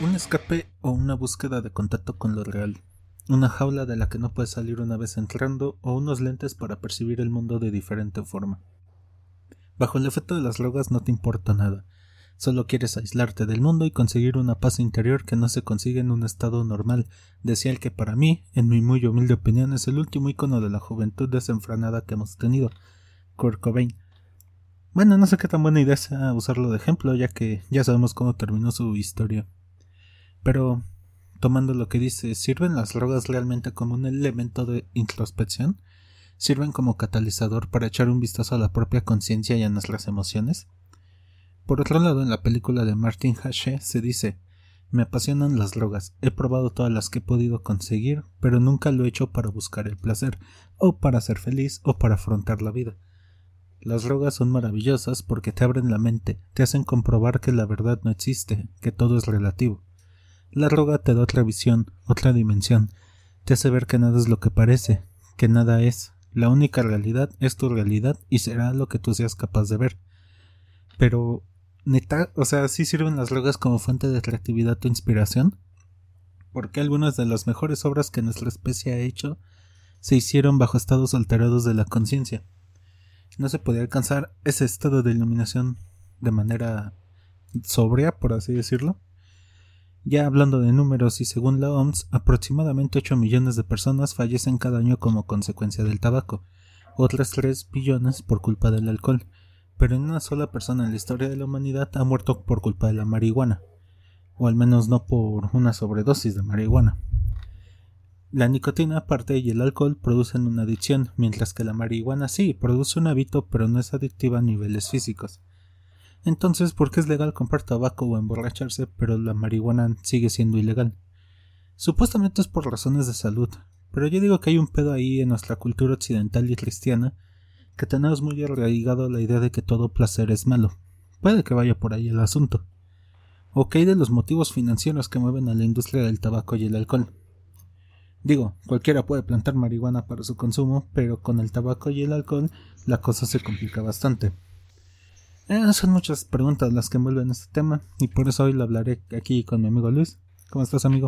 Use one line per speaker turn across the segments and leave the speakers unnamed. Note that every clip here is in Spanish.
Un escape o una búsqueda de contacto con lo real. Una jaula de la que no puedes salir una vez entrando o unos lentes para percibir el mundo de diferente forma. Bajo el efecto de las drogas no te importa nada. Solo quieres aislarte del mundo y conseguir una paz interior que no se consigue en un estado normal, decía el que para mí, en mi muy humilde opinión, es el último icono de la juventud desenfrenada que hemos tenido, Kurt Cobain. Bueno, no sé qué tan buena idea sea usarlo de ejemplo, ya que ya sabemos cómo terminó su historia. Pero, tomando lo que dice, ¿sirven las drogas realmente como un elemento de introspección? ¿Sirven como catalizador para echar un vistazo a la propia conciencia y a nuestras emociones? Por otro lado, en la película de Martin Hache se dice Me apasionan las drogas, he probado todas las que he podido conseguir, pero nunca lo he hecho para buscar el placer, o para ser feliz, o para afrontar la vida. Las drogas son maravillosas porque te abren la mente, te hacen comprobar que la verdad no existe, que todo es relativo. La droga te da otra visión, otra dimensión, te hace ver que nada es lo que parece, que nada es. La única realidad es tu realidad y será lo que tú seas capaz de ver. Pero, neta, o sea, ¿sí sirven las drogas como fuente de creatividad o inspiración? Porque algunas de las mejores obras que nuestra especie ha hecho se hicieron bajo estados alterados de la conciencia. No se podía alcanzar ese estado de iluminación de manera sobria, por así decirlo, ya hablando de números y según la OMS, aproximadamente 8 millones de personas fallecen cada año como consecuencia del tabaco, otras 3 billones por culpa del alcohol, pero en una sola persona en la historia de la humanidad ha muerto por culpa de la marihuana, o al menos no por una sobredosis de marihuana. La nicotina aparte y el alcohol producen una adicción, mientras que la marihuana sí produce un hábito pero no es adictiva a niveles físicos. Entonces, ¿por qué es legal comprar tabaco o emborracharse, pero la marihuana sigue siendo ilegal? Supuestamente es por razones de salud, pero yo digo que hay un pedo ahí en nuestra cultura occidental y cristiana que tenemos muy arraigado la idea de que todo placer es malo. Puede que vaya por ahí el asunto. O que hay de los motivos financieros que mueven a la industria del tabaco y el alcohol. Digo, cualquiera puede plantar marihuana para su consumo, pero con el tabaco y el alcohol la cosa se complica bastante. Eh, son muchas preguntas las que envuelven este tema y por eso hoy lo hablaré aquí con mi amigo Luis. ¿Cómo estás, amigo?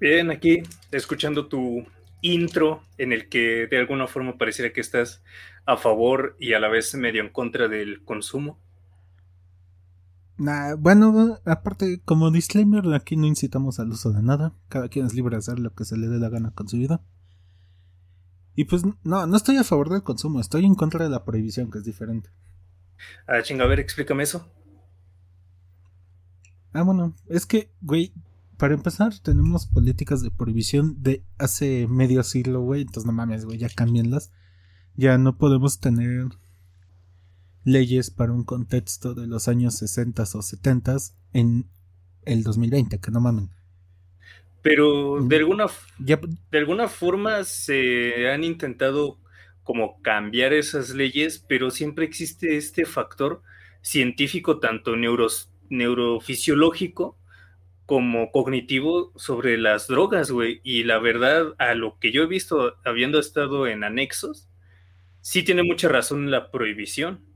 Bien, aquí escuchando tu intro en el que de alguna forma pareciera que estás a favor y a la vez medio en contra del consumo.
Nah, bueno, aparte, como disclaimer, aquí no incitamos al uso de nada. Cada quien es libre de hacer lo que se le dé la gana con su vida. Y pues no, no estoy a favor del consumo, estoy en contra de la prohibición, que es diferente.
Ah, chinga, a ver, explícame eso.
Ah, bueno, es que, güey, para empezar, tenemos políticas de prohibición de hace medio siglo, güey. Entonces, no mames, güey, ya cámbienlas. Ya no podemos tener leyes para un contexto de los años 60 o 70 en el 2020, que no mamen.
Pero de alguna, de alguna forma se han intentado como cambiar esas leyes, pero siempre existe este factor científico, tanto neurofisiológico como cognitivo sobre las drogas, güey. Y la verdad, a lo que yo he visto habiendo estado en anexos, sí tiene mucha razón la prohibición.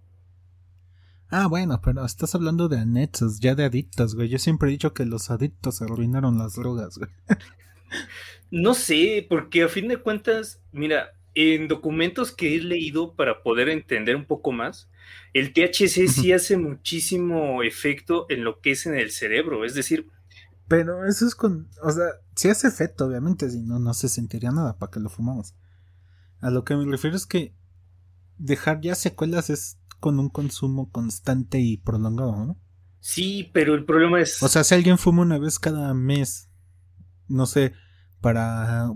Ah, bueno, pero estás hablando de anexos, ya de adictos, güey. Yo siempre he dicho que los adictos arruinaron las drogas, güey.
no sé, porque a fin de cuentas, mira, en documentos que he leído para poder entender un poco más, el THC sí hace muchísimo efecto en lo que es en el cerebro, es decir...
Pero eso es con... O sea, sí hace efecto, obviamente, si no, no se sentiría nada para que lo fumamos. A lo que me refiero es que dejar ya secuelas es con un consumo constante y prolongado, ¿no?
Sí, pero el problema es...
O sea, si alguien fuma una vez cada mes, no sé, para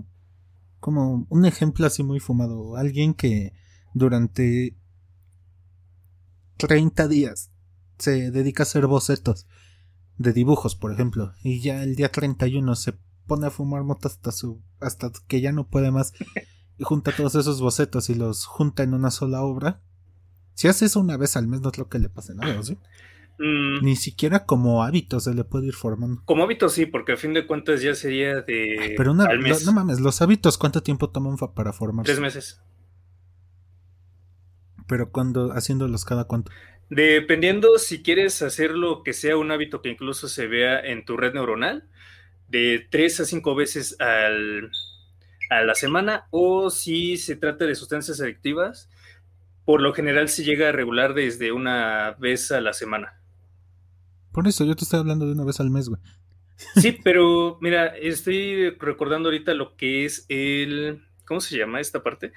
como un ejemplo así muy fumado, alguien que durante 30 días se dedica a hacer bocetos de dibujos, por ejemplo, y ya el día 31 se pone a fumar motas hasta hasta que ya no puede más y junta todos esos bocetos y los junta en una sola obra. Si hace eso una vez al mes no es lo que le pase nada, ¿sí? Mm. Ni siquiera como hábito se le puede ir formando.
Como hábito sí, porque a fin de cuentas ya sería de.
Pero una, No, mames, los hábitos, ¿cuánto tiempo toman para formarse?
Tres meses.
Pero cuando, haciéndolos cada cuánto.
Dependiendo si quieres hacerlo que sea un hábito que incluso se vea en tu red neuronal, de tres a cinco veces al, a la semana, o si se trata de sustancias adictivas, por lo general se llega a regular desde una vez a la semana.
Por eso yo te estoy hablando de una vez al mes, güey.
Sí, pero mira, estoy recordando ahorita lo que es el. ¿Cómo se llama esta parte?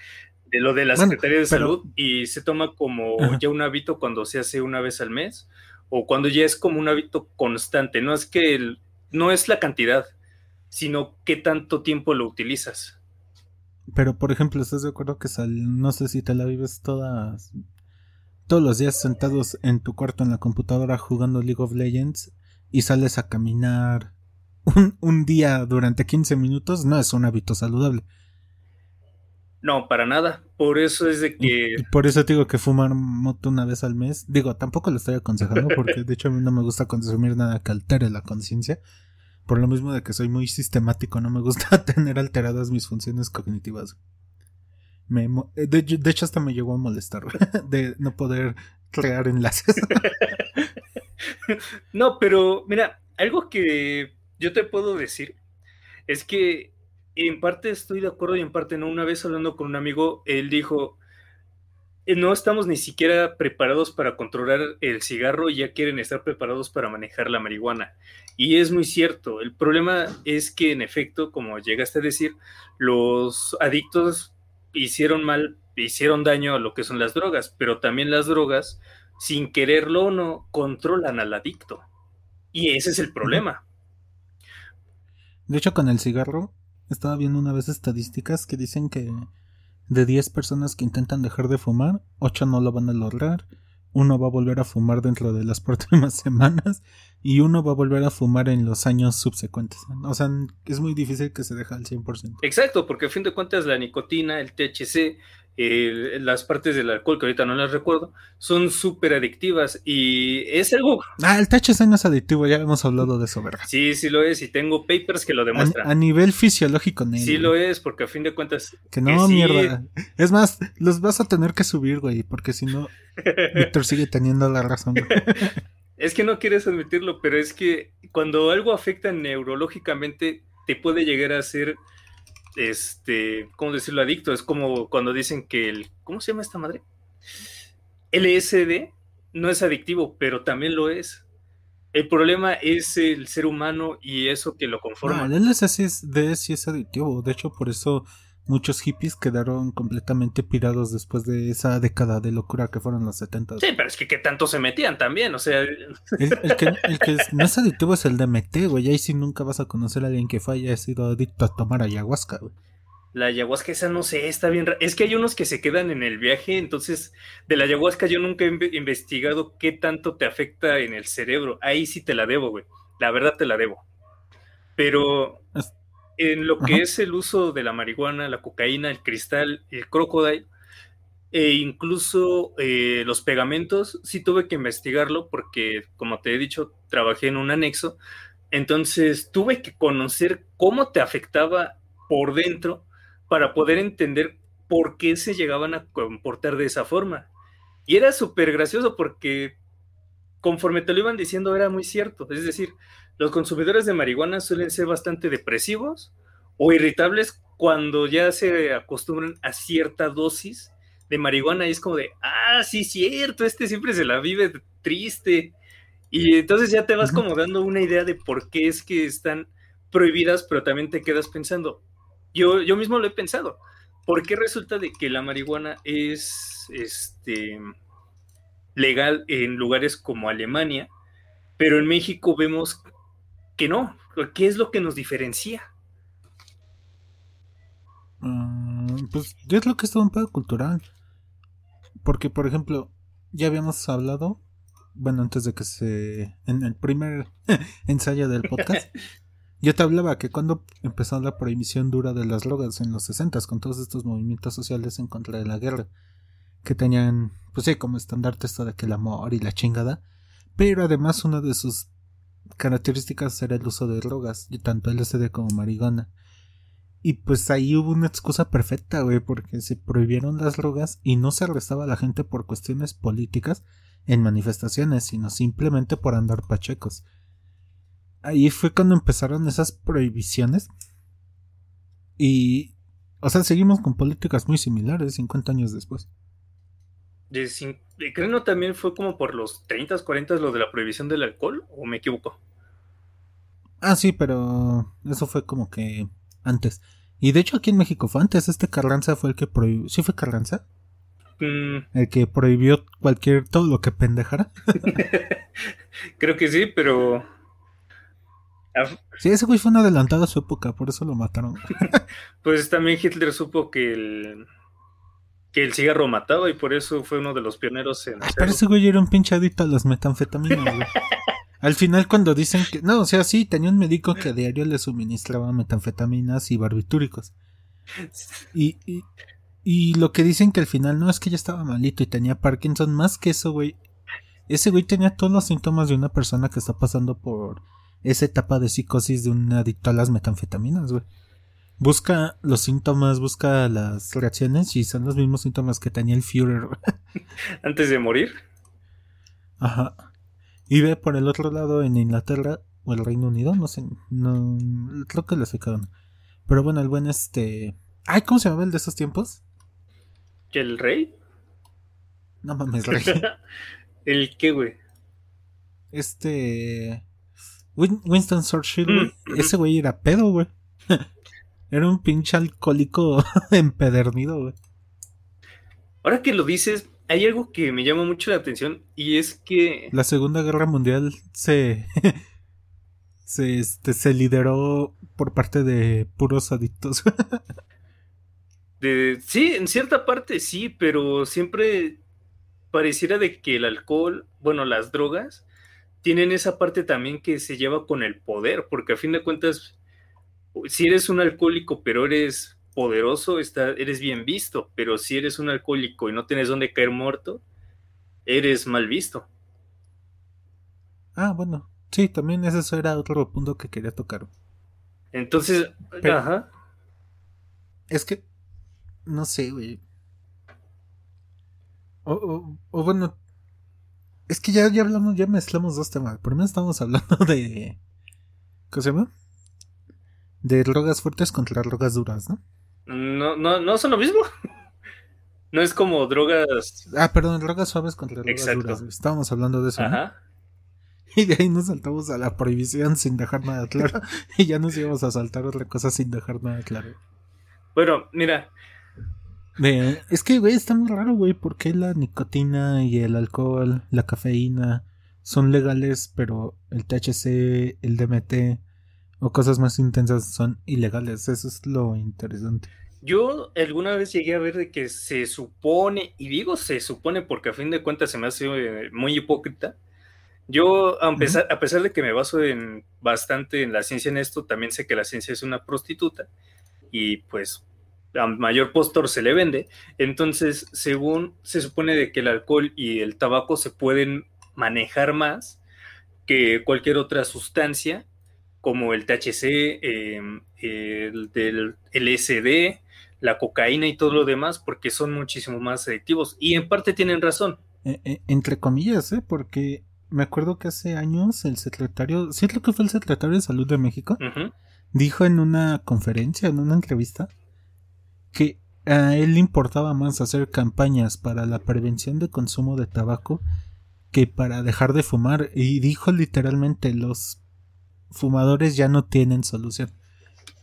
De lo de la Secretaría de Salud y se toma como ya un hábito cuando se hace una vez al mes o cuando ya es como un hábito constante. No es que no es la cantidad, sino qué tanto tiempo lo utilizas.
Pero, por ejemplo, ¿estás de acuerdo que sal, no sé si te la vives todas, todos los días sentados en tu cuarto en la computadora jugando League of Legends y sales a caminar un, un día durante 15 minutos? No es un hábito saludable.
No, para nada. Por eso es de que.
Y por eso digo que fumar moto una vez al mes. Digo, tampoco lo estoy aconsejando porque de hecho a mí no me gusta consumir nada que altere la conciencia. Por lo mismo de que soy muy sistemático, no me gusta tener alteradas mis funciones cognitivas. Me, de, hecho, hasta me llegó a molestar de no poder crear enlaces.
no, pero mira, algo que yo te puedo decir es que en parte estoy de acuerdo y en parte no. Una vez hablando con un amigo, él dijo, eh, no estamos ni siquiera preparados para controlar el cigarro ya quieren estar preparados para manejar la marihuana. Y es muy cierto, el problema es que en efecto, como llegaste a decir, los adictos hicieron mal, hicieron daño a lo que son las drogas, pero también las drogas, sin quererlo o no, controlan al adicto. Y ese es el problema.
De hecho, con el cigarro, estaba viendo una vez estadísticas que dicen que de 10 personas que intentan dejar de fumar, 8 no lo van a lograr, uno va a volver a fumar dentro de las próximas semanas y uno va a volver a fumar en los años subsecuentes. O sea, es muy difícil que se deje al 100%.
Exacto, porque a fin de cuentas la nicotina, el THC, las partes del alcohol, que ahorita no las recuerdo, son súper adictivas y es algo...
Ah, el THC no es adictivo, ya hemos hablado de eso, ¿verdad?
Sí, sí lo es y tengo papers que lo demuestran.
A, nivel fisiológico,
Sí lo es, porque a fin de cuentas...
Que no, mierda. Es más, los vas a tener que subir, güey, porque si no, Víctor sigue teniendo la razón.
es que no quieres admitirlo, pero es que cuando algo afecta neurológicamente, te puede llegar a ser este, ¿cómo decirlo? Adicto. Es como cuando dicen que el, ¿cómo se llama esta madre? LSD no es adictivo, pero también lo es. El problema es el ser humano y eso que lo conforma.
el LSD sí es adictivo. De hecho, por eso muchos hippies quedaron completamente pirados después de esa década de locura que fueron los 70.
Sí, pero es que, que tanto se metían también, o sea...
El, que, el que no es adictivo es el DMT, güey, ahí sí nunca vas a conocer a alguien que haya sido adicto a tomar ayahuasca, güey.
La ayahuasca esa no sé, está bien. Es que hay unos que se quedan en el viaje, entonces de la ayahuasca yo nunca he investigado qué tanto te afecta en el cerebro. Ahí sí te la debo, güey. La verdad te la debo. Pero en lo que es el uso de la marihuana, la cocaína, el cristal, el crocodile, e incluso eh, los pegamentos, sí tuve que investigarlo porque, como te he dicho, trabajé en un anexo. Entonces tuve que conocer cómo te afectaba por dentro para poder entender por qué se llegaban a comportar de esa forma. Y era súper gracioso porque conforme te lo iban diciendo era muy cierto. Es decir, los consumidores de marihuana suelen ser bastante depresivos o irritables cuando ya se acostumbran a cierta dosis de marihuana y es como de, ah, sí, cierto, este siempre se la vive triste. Y entonces ya te vas como dando una idea de por qué es que están prohibidas, pero también te quedas pensando, yo, yo mismo lo he pensado, ¿por qué resulta de que la marihuana es este, legal en lugares como Alemania, pero en México vemos que no. ¿Qué es lo que nos diferencia?
Mm, pues es lo que es todo un pedo cultural. Porque, por ejemplo, ya habíamos hablado, bueno, antes de que se. en el primer ensayo del podcast, yo te hablaba que cuando empezó la prohibición dura de las drogas en los 60 con todos estos movimientos sociales en contra de la guerra, que tenían, pues sí, como estandarte esto de que el amor y la chingada, pero además una de sus características era el uso de drogas, tanto LSD como marihuana. Y pues ahí hubo una excusa perfecta, güey, porque se prohibieron las drogas y no se arrestaba a la gente por cuestiones políticas, en manifestaciones, sino simplemente por andar pachecos. Ahí fue cuando empezaron esas prohibiciones. Y, o sea, seguimos con políticas muy similares 50 años después.
De, creo que también fue como por los 30, 40 lo de la prohibición del alcohol, o me equivoco.
Ah, sí, pero eso fue como que antes. Y de hecho aquí en México fue antes, este Carranza fue el que prohibió. ¿Sí fue Carranza? Mm. El que prohibió cualquier, todo lo que pendejara.
Creo que sí, pero...
Sí, ese güey fue un adelantado a su época, por eso lo mataron.
pues también Hitler supo que el, que el cigarro mataba y por eso fue uno de los pioneros en...
pero ese güey era un pinchadito a las metanfetaminas, güey. Al final cuando dicen que... No, o sea, sí, tenía un médico que a diario le suministraba metanfetaminas y barbitúricos. Y, y, y lo que dicen que al final no es que ya estaba malito y tenía Parkinson, más que eso, güey. Ese güey tenía todos los síntomas de una persona que está pasando por esa etapa de psicosis de un adicto a las metanfetaminas, güey. Busca los síntomas, busca las reacciones y son los mismos síntomas que tenía el Führer.
Antes de morir.
Ajá. Y ve por el otro lado en Inglaterra o el Reino Unido, no sé, no creo que les ficaron. Pero bueno, el buen este, ay, ¿cómo se llama el de esos tiempos?
¿El rey?
No mames, rey.
¿El qué, güey?
Este Winston Churchill, güey. Mm. Ese güey era pedo, güey. era un pinche alcohólico empedernido, güey.
Ahora que lo dices, hay algo que me llama mucho la atención y es que...
La Segunda Guerra Mundial se... se, este, se lideró por parte de puros adictos.
de, sí, en cierta parte sí, pero siempre pareciera de que el alcohol, bueno, las drogas, tienen esa parte también que se lleva con el poder, porque a fin de cuentas, si eres un alcohólico pero eres poderoso, está, eres bien visto, pero si eres un alcohólico y no tienes dónde caer muerto, eres mal visto.
Ah, bueno, sí, también ese era otro punto que quería tocar.
Entonces, ajá.
Es que, no sé, güey. O, o, bueno, es que ya, ya hablamos, ya mezclamos dos temas. Primero estamos hablando de. ¿Cómo se llama? De drogas fuertes contra drogas duras, ¿no?
No, no, no son lo mismo. No es como drogas.
Ah, perdón, drogas suaves contra drogas duras. Estábamos hablando de eso. Ajá. Y de ahí nos saltamos a la prohibición sin dejar nada claro. y ya nos íbamos a saltar otra cosa sin dejar nada claro.
Bueno, mira.
es que, güey, está muy raro, güey. ¿Por qué la nicotina y el alcohol, la cafeína son legales, pero el THC, el DMT o cosas más intensas son ilegales? Eso es lo interesante.
Yo alguna vez llegué a ver de que se supone, y digo se supone porque a fin de cuentas se me hace eh, muy hipócrita. Yo, a pesar, a pesar de que me baso en bastante en la ciencia en esto, también sé que la ciencia es una prostituta y pues a mayor postor se le vende. Entonces, según se supone de que el alcohol y el tabaco se pueden manejar más que cualquier otra sustancia, como el THC, em, el del LSD, la cocaína y todo lo demás, porque son muchísimo más adictivos. Y en parte tienen razón.
Eh, eh, entre comillas, ¿eh? Porque me acuerdo que hace años el secretario, sí creo que fue el secretario de Salud de México, dijo en una conferencia, en una entrevista, que a él le importaba más hacer campañas para la prevención de consumo de tabaco que para dejar de fumar. Y dijo literalmente, los fumadores ya no tienen solución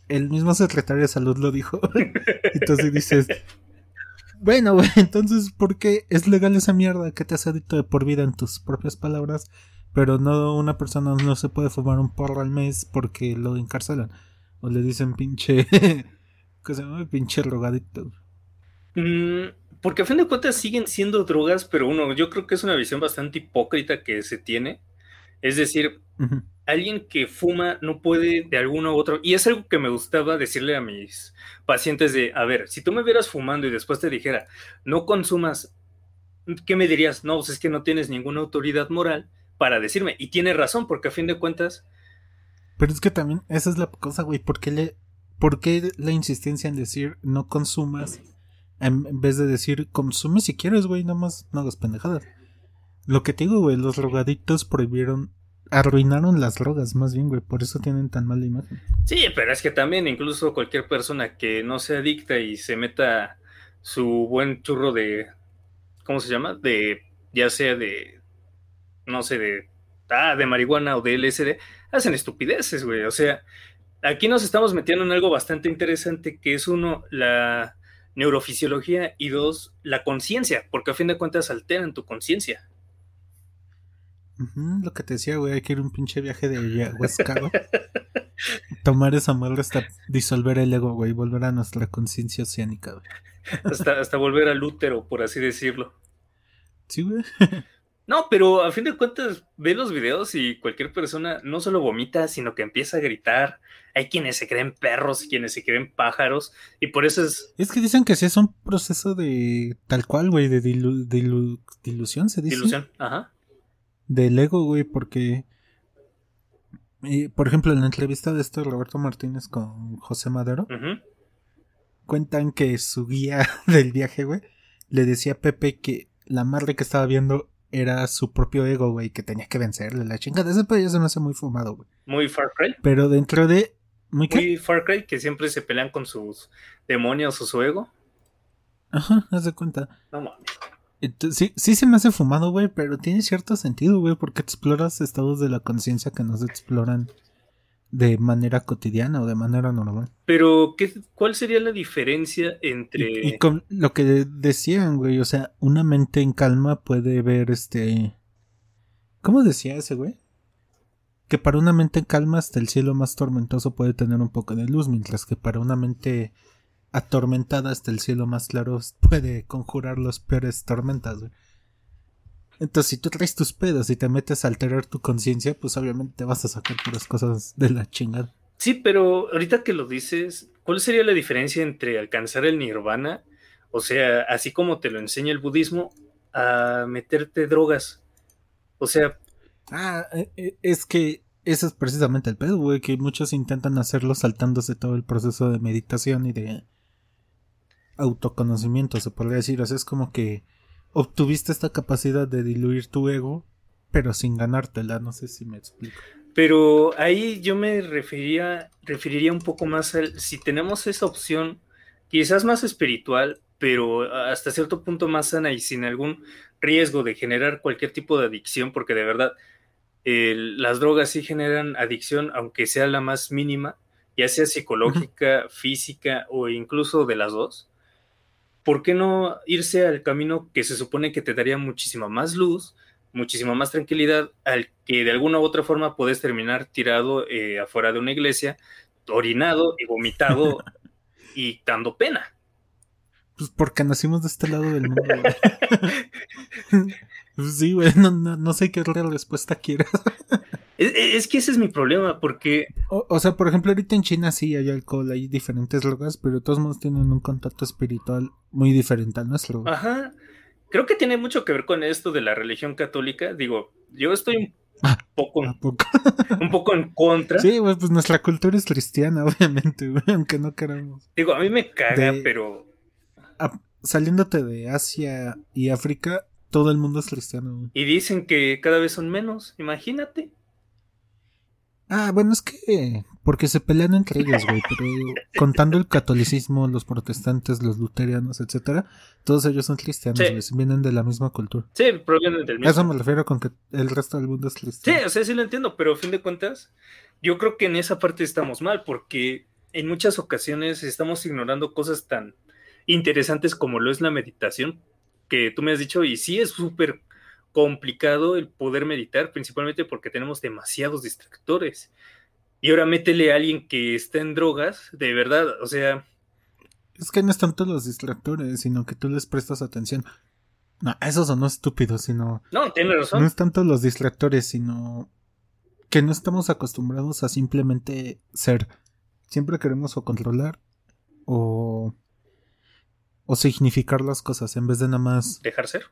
el mismo secretario de salud lo dijo. entonces dices, bueno, entonces, ¿por qué es legal esa mierda que te has adicto de por vida en tus propias palabras? Pero no, una persona no se puede fumar un porro al mes porque lo encarcelan. O le dicen pinche. ¿Qué se llama? Pinche drogadicto.
Mm, porque a fin de cuentas siguen siendo drogas, pero uno, yo creo que es una visión bastante hipócrita que se tiene. Es decir, alguien que fuma no puede de alguno u otro, y es algo que me gustaba decirle a mis pacientes de, a ver, si tú me vieras fumando y después te dijera, no consumas, ¿qué me dirías? No, pues es que no tienes ninguna autoridad moral para decirme, y tiene razón, porque a fin de cuentas...
Pero es que también, esa es la cosa, güey, ¿por qué, le, ¿por qué la insistencia en decir no consumas en vez de decir consume si quieres, güey, nada más no hagas pendejadas? Lo que te digo, güey, los drogadictos prohibieron, arruinaron las drogas, más bien, güey, por eso tienen tan mala imagen.
Sí, pero es que también incluso cualquier persona que no sea adicta y se meta su buen churro de, ¿cómo se llama? De, ya sea de, no sé, de, ah, de marihuana o de LSD, hacen estupideces, güey. O sea, aquí nos estamos metiendo en algo bastante interesante que es uno, la neurofisiología y dos, la conciencia, porque a fin de cuentas alteran tu conciencia.
Lo que te decía, güey, hay que ir un pinche viaje de ayahuasca, Tomar esa madre hasta disolver el ego, güey, volver a nuestra conciencia oceánica, güey.
Hasta, hasta volver al útero, por así decirlo.
Sí, güey.
No, pero a fin de cuentas ve los videos y cualquier persona no solo vomita, sino que empieza a gritar. Hay quienes se creen perros, quienes se creen pájaros, y por eso es...
Es que dicen que sí es un proceso de tal cual, güey, de, dilución, se dice.
Dilución, ajá.
Del ego, güey, porque... Eh, por ejemplo, en la entrevista de este Roberto Martínez con José Madero, cuentan que su guía del viaje, güey, le decía a Pepe que la madre que estaba viendo era su propio ego, güey, que tenía que vencerle. La chingada ese pedo ya se me hace muy fumado, güey.
Muy Far Cry.
Pero dentro de.
Muy, muy Far Cry, que siempre se pelean con sus demonios o su ego.
Ajá, haz de cuenta. No mames. Sí, sí se me hace fumado, güey, pero tiene cierto sentido, güey, porque exploras estados de la conciencia que no se exploran de manera cotidiana o de manera normal.
Pero, ¿qué, ¿cuál sería la diferencia entre...
Y, con lo que decían, güey, o sea, una mente en calma puede ver este... ¿Cómo decía ese güey? Que para una mente en calma hasta el cielo más tormentoso puede tener un poco de luz, mientras que para una mente atormentada hasta el cielo más claro puede conjurar los peores tormentas, güey. Entonces, si tú traes tus pedos y te metes a alterar tu conciencia, pues obviamente te vas a sacar puras cosas de la chingada.
Sí, pero ahorita que lo dices, ¿cuál sería la diferencia entre alcanzar el nirvana, o sea, así como te lo enseña el budismo, a meterte drogas? O sea...
Ah, eh, eh, es que ese es precisamente el pedo, güey, que muchos intentan hacerlo saltándose todo el proceso de meditación y de autoconocimiento, se podría decir. O sea, es como que obtuviste esta capacidad de diluir tu ego, pero sin ganártela, no sé si me explico.
Pero ahí yo me referiría, referiría un poco más al, si tenemos esa opción, quizás más espiritual, pero hasta cierto punto más sana y sin algún riesgo de generar cualquier tipo de adicción, porque de verdad las drogas sí generan adicción, aunque sea la más mínima, ya sea psicológica, física o incluso de las dos. ¿Por qué no irse al camino que se supone que te daría muchísima más luz, muchísima más tranquilidad, al que de alguna u otra forma puedes terminar tirado eh, afuera de una iglesia, orinado y vomitado y dando pena?
Pues porque nacimos de este lado del mundo. Pues sí, güey, no, sé qué otra respuesta quieras.
Es, que ese es mi problema, porque...
O, sea, por ejemplo, ahorita en China sí hay alcohol, hay diferentes drogas, pero todos modos tienen un contacto espiritual muy diferente al nuestro.
Ajá. Creo que tiene mucho que ver con esto de la religión católica. Digo, yo estoy un ah, poco, un poco en contra.
Sí, pues nuestra cultura es cristiana, obviamente, güey, aunque no queramos.
Digo, a mí me caga, pero...
saliéndote de Asia y África, todo el mundo es cristiano. Güey.
Y dicen que cada vez son menos, imagínate.
Ah, bueno, es que porque se pelean entre ellos, güey, pero contando el catolicismo, los protestantes, los luterianos, etcétera, todos ellos son cristianos, güey, vienen de la misma cultura.
Sí, provienen del mismo.
Eso me refiero con que el resto del mundo es cristiano.
Sí, o sea, sí lo entiendo, pero a fin de cuentas, yo creo que en esa parte estamos mal, porque en muchas ocasiones estamos ignorando cosas tan interesantes como lo es la meditación, que tú me has dicho, y sí es súper complicado el poder meditar, principalmente porque tenemos demasiados distractores. Y ahora métele a alguien que está en drogas, de verdad, o sea...
Es que no es tanto los distractores, sino que tú les prestas atención. No, esos son no estúpidos, sino...
No, tiene razón.
No es tanto los distractores, sino que no estamos acostumbrados a simplemente ser. Siempre queremos o controlar o... o significar las cosas en vez de nada más...
Dejar ser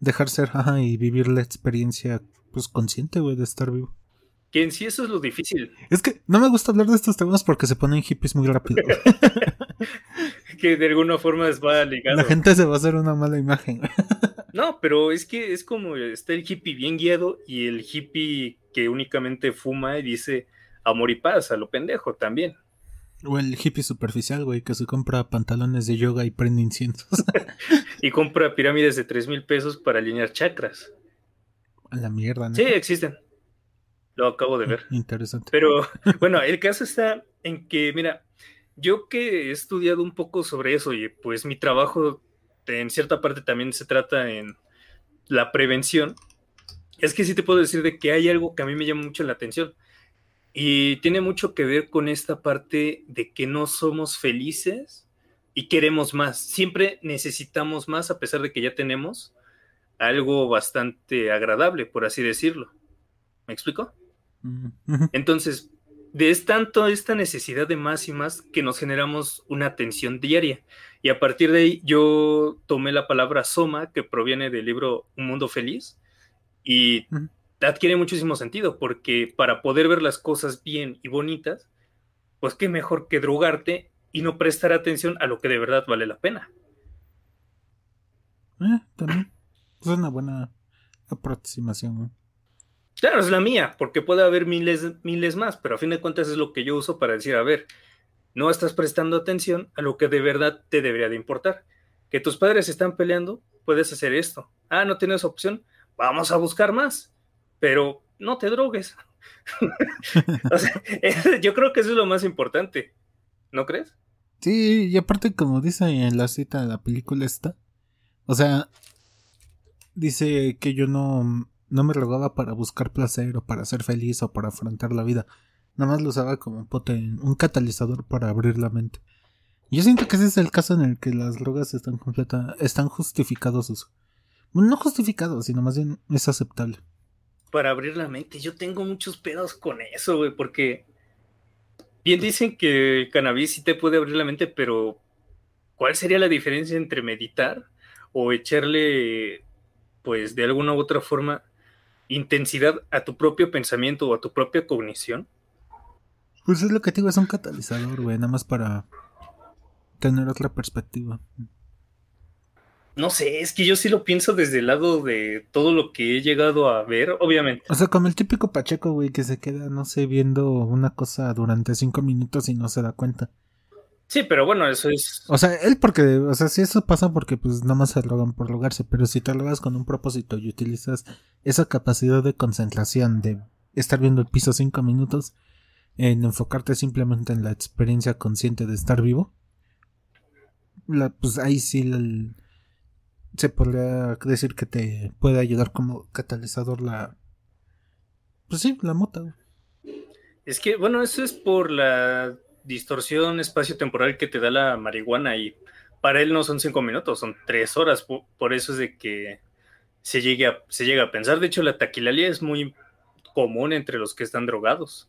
dejar ser, ajá, y vivir la experiencia, pues consciente, güey, de estar vivo.
Que en sí eso es lo difícil.
Es que no me gusta hablar de estos temas porque se ponen hippies muy rápido.
que de alguna forma va ligado.
La gente se va a hacer una mala imagen.
no, pero es que es como está el hippie bien guiado y el hippie que únicamente fuma y dice amor y paz a lo pendejo también.
O el hippie superficial, güey, que se compra pantalones de yoga y prende inciensos.
y compra pirámides de tres mil pesos para alinear chakras.
A la mierda,
¿no? Sí, existen. Lo acabo de ver.
Interesante.
Pero bueno, el caso está en que, mira, yo que he estudiado un poco sobre eso y pues mi trabajo en cierta parte también se trata en la prevención, es que sí te puedo decir de que hay algo que a mí me llama mucho la atención y tiene mucho que ver con esta parte de que no somos felices y queremos más. Siempre necesitamos más a pesar de que ya tenemos algo bastante agradable, por así decirlo. ¿Me explico? Entonces, es tanto esta necesidad de más y más que nos generamos una tensión diaria. Y a partir de ahí yo tomé la palabra soma, que proviene del libro Un Mundo Feliz, y adquiere muchísimo sentido, porque para poder ver las cosas bien y bonitas, pues qué mejor que drogarte y no prestar atención a lo que de verdad vale la pena.
Eh, también. Es una buena aproximación.
Claro, es la mía, porque puede haber miles, miles más, pero a fin de cuentas es lo que yo uso para decir, a ver, no estás prestando atención a lo que de verdad te debería de importar. Que tus padres están peleando, puedes hacer esto. Ah, no tienes opción, vamos a buscar más, pero no te drogues. o sea, yo creo que eso es lo más importante, ¿no crees?
Sí, y aparte como dice en la cita de la película esta, o sea, dice que yo no no me rogaba para buscar placer o para ser feliz o para afrontar la vida. Nada más lo usaba como un, un catalizador para abrir la mente. Yo siento que ese es el caso en el que las drogas están completa, están justificados. No justificados, sino más bien es aceptable.
Para abrir la mente, yo tengo muchos pedos con eso, güey, porque bien dicen que el cannabis sí te puede abrir la mente, pero ¿cuál sería la diferencia entre meditar o echarle, pues, de alguna u otra forma, intensidad a tu propio pensamiento o a tu propia cognición?
Pues es lo que te digo, es un catalizador, güey, nada más para tener otra perspectiva.
No sé, es que yo sí lo pienso desde el lado de todo lo que he llegado a ver, obviamente.
O sea, como el típico Pacheco, güey, que se queda, no sé, viendo una cosa durante cinco minutos y no se da cuenta.
Sí, pero bueno, eso es.
O sea, él porque, o sea, si eso pasa porque pues nada más se drogan por logarse, pero si te logas con un propósito y utilizas esa capacidad de concentración de estar viendo el piso cinco minutos, en enfocarte simplemente en la experiencia consciente de estar vivo, la, pues ahí sí se podría decir que te puede ayudar como catalizador la. Pues sí, la mota.
Es que, bueno, eso es por la distorsión espacio-temporal que te da la marihuana y para él no son cinco minutos, son tres horas, por, eso es de que se, llegue a, se llega a pensar. De hecho, la taquilalia es muy común entre los que están drogados.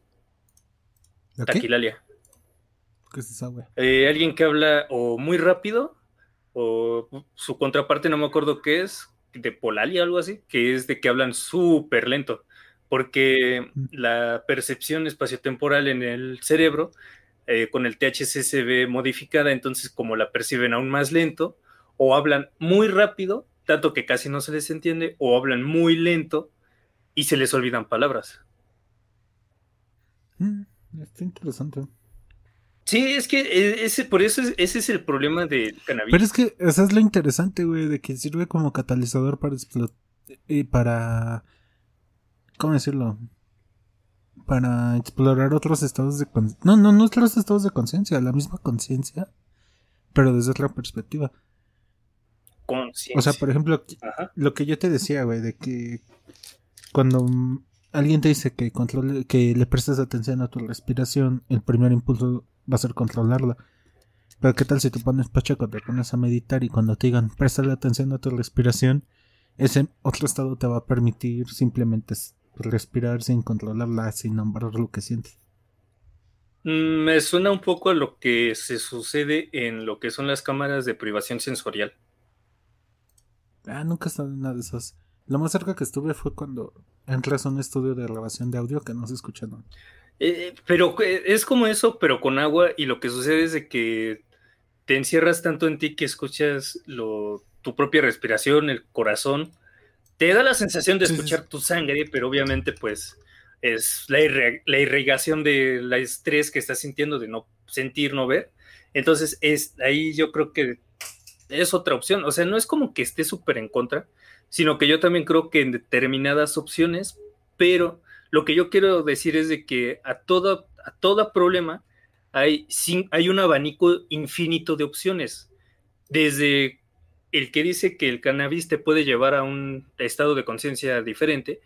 Taquilalia.
¿Qué es esa,
eh, alguien que habla o muy rápido, o su contraparte, no me acuerdo qué es, de polalia, algo así, que es de que hablan súper lento, porque la percepción espaciotemporal en el cerebro eh, con el THC se ve modificada, entonces como la perciben aún más lento, o hablan muy rápido, tanto que casi no se les entiende, o hablan muy lento y se les olvidan palabras.
Mm, está interesante.
Sí, es que e, ese, por eso ese es el problema del cannabis.
Pero es que eso es lo interesante, güey, de que sirve como catalizador para explotar. Y para. ¿Cómo decirlo? para explorar otros estados de conciencia. No, no, no otros estados de conciencia, la misma conciencia, pero desde otra perspectiva.
Conciencia.
O sea, por ejemplo, lo que yo te decía, güey, de que cuando alguien te dice que controle, que le prestes atención a tu respiración, el primer impulso va a ser controlarla. Pero qué tal si te pones pacheco, te pones a meditar y cuando te digan préstale atención a tu respiración, ese otro estado te va a permitir simplemente respirar sin controlarla, sin nombrar lo que sientes.
Mm, me suena un poco a lo que se sucede en lo que son las cámaras de privación sensorial.
Ah, nunca he estado en una de esas. Lo más cerca que estuve fue cuando entras a un estudio de grabación de audio que no se escucha
eh, pero eh, es como eso, pero con agua, y lo que sucede es de que te encierras tanto en ti que escuchas lo, tu propia respiración, el corazón. Te da la sensación de escuchar tu sangre, pero obviamente pues es la, la irrigación del estrés que estás sintiendo de no sentir, no ver. Entonces, es ahí yo creo que es otra opción. O sea, no es como que esté súper en contra, sino que yo también creo que en determinadas opciones, pero lo que yo quiero decir es de que a todo, a problema hay, hay un abanico infinito de opciones. Desde el que dice que el cannabis te puede llevar a un estado de conciencia diferente,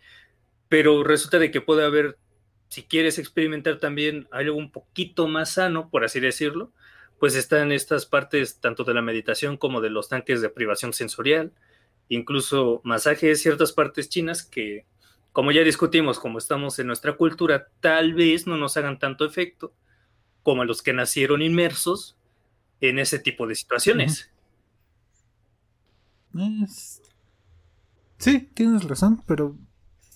pero resulta de que puede haber, si quieres experimentar también algo un poquito más sano, por así decirlo, pues están estas partes tanto de la meditación como de los tanques de privación sensorial, incluso masajes, ciertas partes chinas que, como ya discutimos, como estamos en nuestra cultura, tal vez no nos hagan tanto efecto como los que nacieron inmersos en ese tipo de situaciones.
Sí, tienes razón, pero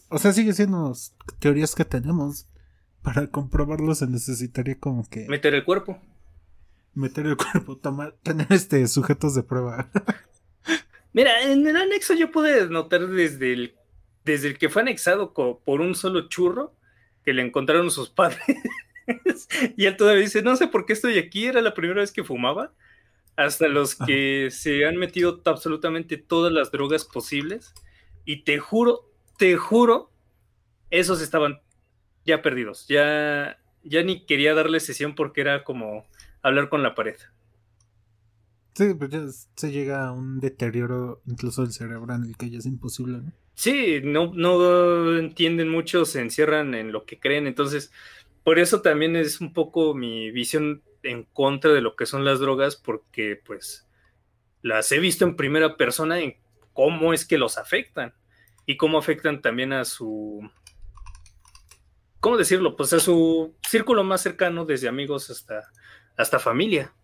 o sea, sigue siendo teorías que tenemos. Para comprobarlo se necesitaría como que...
Meter el cuerpo.
Meter el cuerpo, tomar, tener este sujetos de prueba.
Mira, en el anexo yo pude notar desde el, desde el que fue anexado por un solo churro que le encontraron sus padres. y él todavía dice, no sé por qué estoy aquí, era la primera vez que fumaba. Hasta los que se han metido absolutamente todas las drogas posibles. Y te juro, te juro, esos estaban ya perdidos. Ya, ya ni quería darle sesión porque era como hablar con la pared.
Sí, pues ya se llega a un deterioro incluso del cerebro en el que ya es imposible, ¿no?
Sí, no, no entienden mucho, se encierran en lo que creen, entonces por eso también es un poco mi visión en contra de lo que son las drogas, porque pues las he visto en primera persona en cómo es que los afectan y cómo afectan también a su, ¿cómo decirlo? Pues a su círculo más cercano, desde amigos hasta, hasta familia.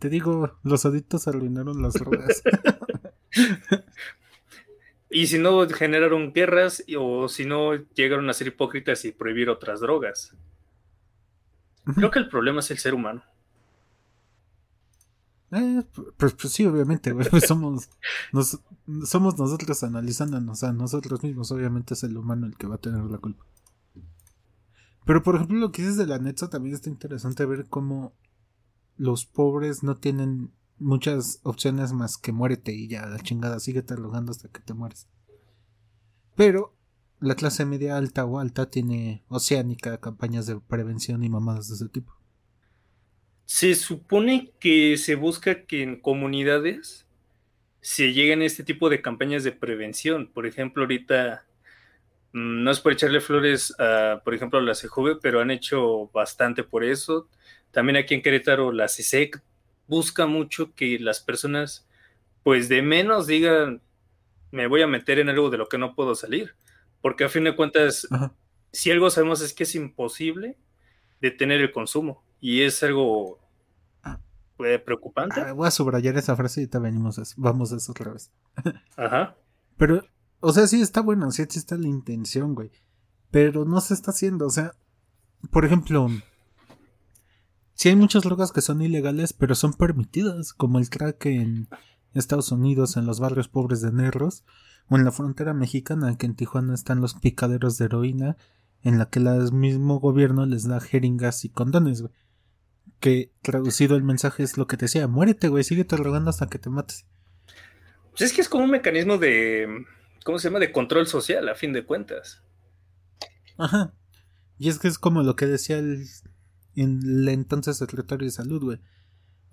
Te digo, los adictos arruinaron las drogas.
y si no, generaron guerras o si no, llegaron a ser hipócritas y prohibir otras drogas. Creo que el problema es el ser humano.
Eh, pues, pues, sí, obviamente, pues somos, somos nosotros analizándonos a nosotros mismos. Obviamente es el humano el que va a tener la culpa. Pero por ejemplo, lo que dices de la Netza también está interesante ver cómo los pobres no tienen muchas opciones más que muérete y ya, la chingada, sigue rogando hasta que te mueres. Pero la clase media alta o alta tiene oceánica, campañas de prevención y mamadas de ese tipo.
Se supone que se busca que en comunidades se lleguen este tipo de campañas de prevención. Por ejemplo, ahorita mm, no es por echarle flores a, por ejemplo, a la CJV, pero han hecho bastante por eso. También aquí en Querétaro, la CISEC busca mucho que las personas, pues de menos digan, me voy a meter en algo de lo que no puedo salir. Porque a fin de cuentas, si algo sabemos es que es imposible detener el consumo y es algo ah. eh, preocupante. Ah,
voy a subrayar esa frase y te venimos a eso. vamos a eso otra vez.
Ajá.
Pero, o sea, sí está bueno, sí existe la intención, güey. Pero no se está haciendo, o sea, por ejemplo, sí hay muchas drogas que son ilegales, pero son permitidas, como el crack en Estados Unidos, en los barrios pobres de Nerros, o en la frontera mexicana, que en Tijuana están los picaderos de heroína, en la que el mismo gobierno les da jeringas y condones, güey que traducido el mensaje es lo que te decía, muérete, güey, sigue rogando hasta que te mates.
Pues es que es como un mecanismo de, ¿cómo se llama? De control social, a fin de cuentas.
Ajá. Y es que es como lo que decía el, el entonces secretario de salud, güey,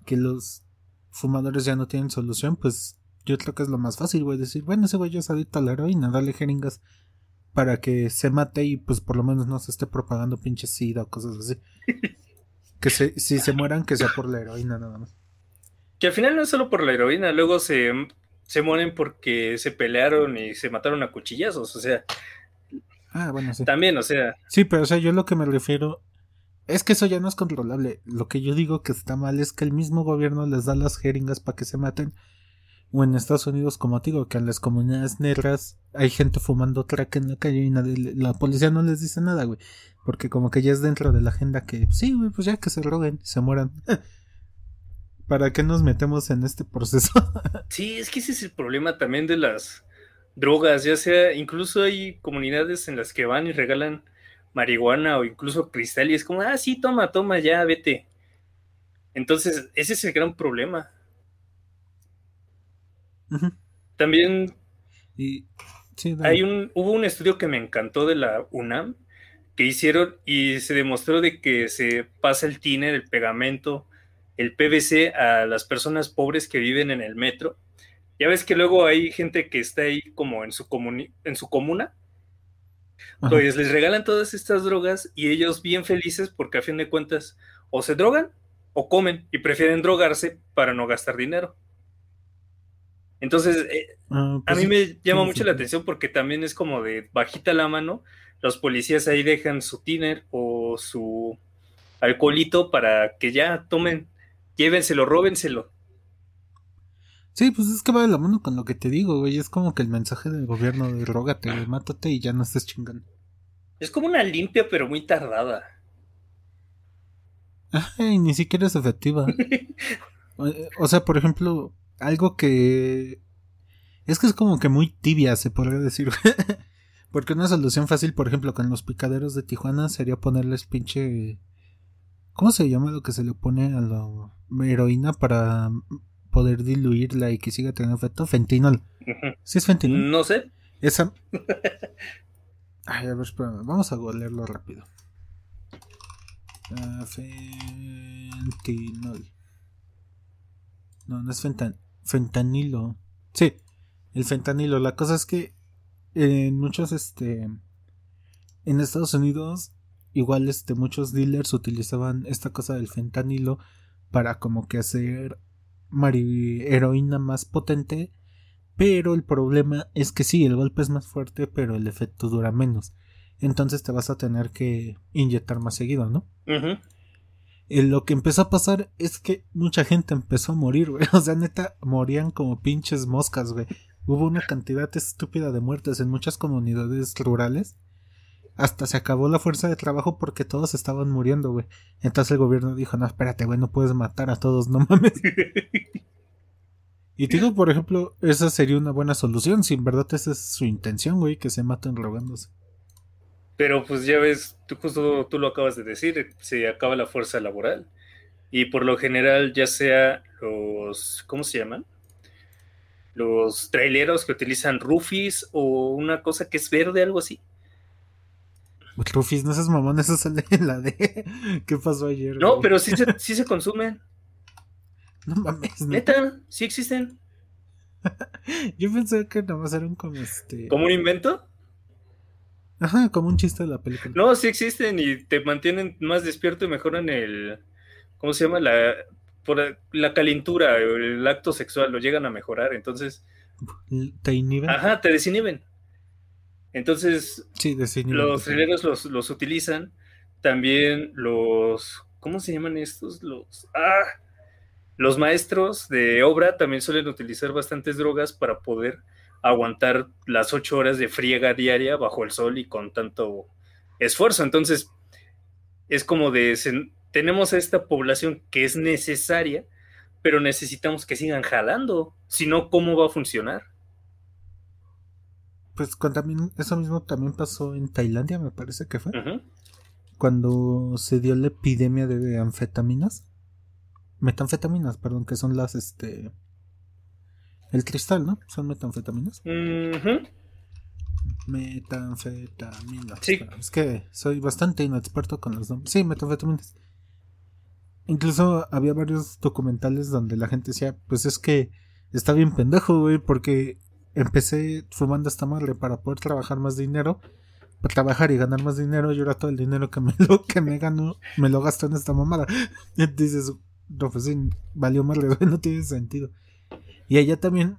que los fumadores ya no tienen solución, pues yo creo que es lo más fácil, güey, decir, bueno, ese güey ya es adicto a la heroína, dale jeringas para que se mate y pues por lo menos no se esté propagando pinche sida o cosas así. Que si se mueran, que sea por la heroína nada más.
Que al final no es solo por la heroína, luego se, se mueren porque se pelearon y se mataron a cuchillazos, o sea.
Ah, bueno, sí.
También, o sea.
Sí, pero o sea, yo lo que me refiero es que eso ya no es controlable. Lo que yo digo que está mal es que el mismo gobierno les da las jeringas para que se maten. O en Estados Unidos, como te digo, que en las comunidades negras hay gente fumando crack en la calle y la policía no les dice nada, güey. Porque como que ya es dentro de la agenda que, sí, güey, pues ya que se roguen, se mueran. ¿Para qué nos metemos en este proceso?
sí, es que ese es el problema también de las drogas, ya sea, incluso hay comunidades en las que van y regalan marihuana o incluso cristal y es como, ah, sí, toma, toma, ya, vete. Entonces, ese es el gran problema. También
y,
hay un, hubo un estudio que me encantó de la UNAM que hicieron y se demostró de que se pasa el tiner, el pegamento, el PVC a las personas pobres que viven en el metro. Ya ves que luego hay gente que está ahí como en su, en su comuna. Pues les regalan todas estas drogas y ellos bien felices porque a fin de cuentas o se drogan o comen y prefieren drogarse para no gastar dinero. Entonces, eh, ah, a pues mí me llama mucho la atención porque también es como de bajita la mano, los policías ahí dejan su tiner o su alcoholito para que ya tomen, llévenselo, róbenselo.
Sí, pues es que va de la mano con lo que te digo, güey. Es como que el mensaje del gobierno de rógate, mátate y ya no estés chingando.
Es como una limpia, pero muy tardada.
Ay, ni siquiera es efectiva. o sea, por ejemplo, algo que... Es que es como que muy tibia, se podría decir. Porque una solución fácil, por ejemplo, con los picaderos de Tijuana sería ponerles pinche... ¿Cómo se llama lo que se le pone a la heroína para poder diluirla y que siga teniendo efecto? Fentinol. ¿Sí es fentinol?
No sé.
Esa... Ay, a ver, espérame. Vamos a leerlo rápido. Uh, fentinol. No, no es fentan fentanilo. Sí, el fentanilo. La cosa es que en muchos, este, en Estados Unidos, igual, este, muchos dealers utilizaban esta cosa del fentanilo para como que hacer heroína más potente. Pero el problema es que sí, el golpe es más fuerte, pero el efecto dura menos. Entonces te vas a tener que inyectar más seguido, ¿no? Eh, lo que empezó a pasar es que mucha gente empezó a morir, güey. O sea, neta, morían como pinches moscas, güey. Hubo una cantidad estúpida de muertes en muchas comunidades rurales. Hasta se acabó la fuerza de trabajo porque todos estaban muriendo, güey. Entonces el gobierno dijo, no, espérate, güey, no puedes matar a todos, no mames. y digo, por ejemplo, esa sería una buena solución, si en verdad esa es su intención, güey, que se maten rogándose.
Pero pues ya ves, tú justo tú lo acabas de decir, se acaba la fuerza laboral. Y por lo general, ya sea los, ¿cómo se llaman? Los traileros que utilizan Rufis o una cosa que es verde, algo así.
Rufis, no seas mamón, eso sale en la de. ¿Qué pasó ayer?
No, pero sí se, sí se consumen.
No mames.
Neta, sí existen.
Yo pensé que nada más eran como este.
¿Como un invento?
Ajá, como un chiste de la película.
No, sí existen y te mantienen más despierto y mejoran el. ¿Cómo se llama? La, por la calentura, el acto sexual, lo llegan a mejorar. Entonces.
¿Te inhiben?
Ajá, te desinhiben. Entonces.
Sí.
Los trileros los, los utilizan. También los. ¿Cómo se llaman estos? Los. ¡Ah! Los maestros de obra también suelen utilizar bastantes drogas para poder aguantar las ocho horas de friega diaria bajo el sol y con tanto esfuerzo. Entonces, es como de, tenemos a esta población que es necesaria, pero necesitamos que sigan jalando, si no, ¿cómo va a funcionar?
Pues también, eso mismo también pasó en Tailandia, me parece que fue. Cuando se dio la epidemia de anfetaminas. Metanfetaminas, perdón, que son las este el cristal, ¿no? Son metanfetaminas. Metanfetaminas.
Sí.
Es que soy bastante inexperto con los nombres. Sí, metanfetaminas. Incluso había varios documentales donde la gente decía, pues es que está bien pendejo, güey, porque empecé fumando esta madre para poder trabajar más dinero, para trabajar y ganar más dinero, y ahora todo el dinero que me lo que me gano me lo gasto en esta mamada. Y dices, no, pues sí, valió madre, no tiene sentido. Y allá también,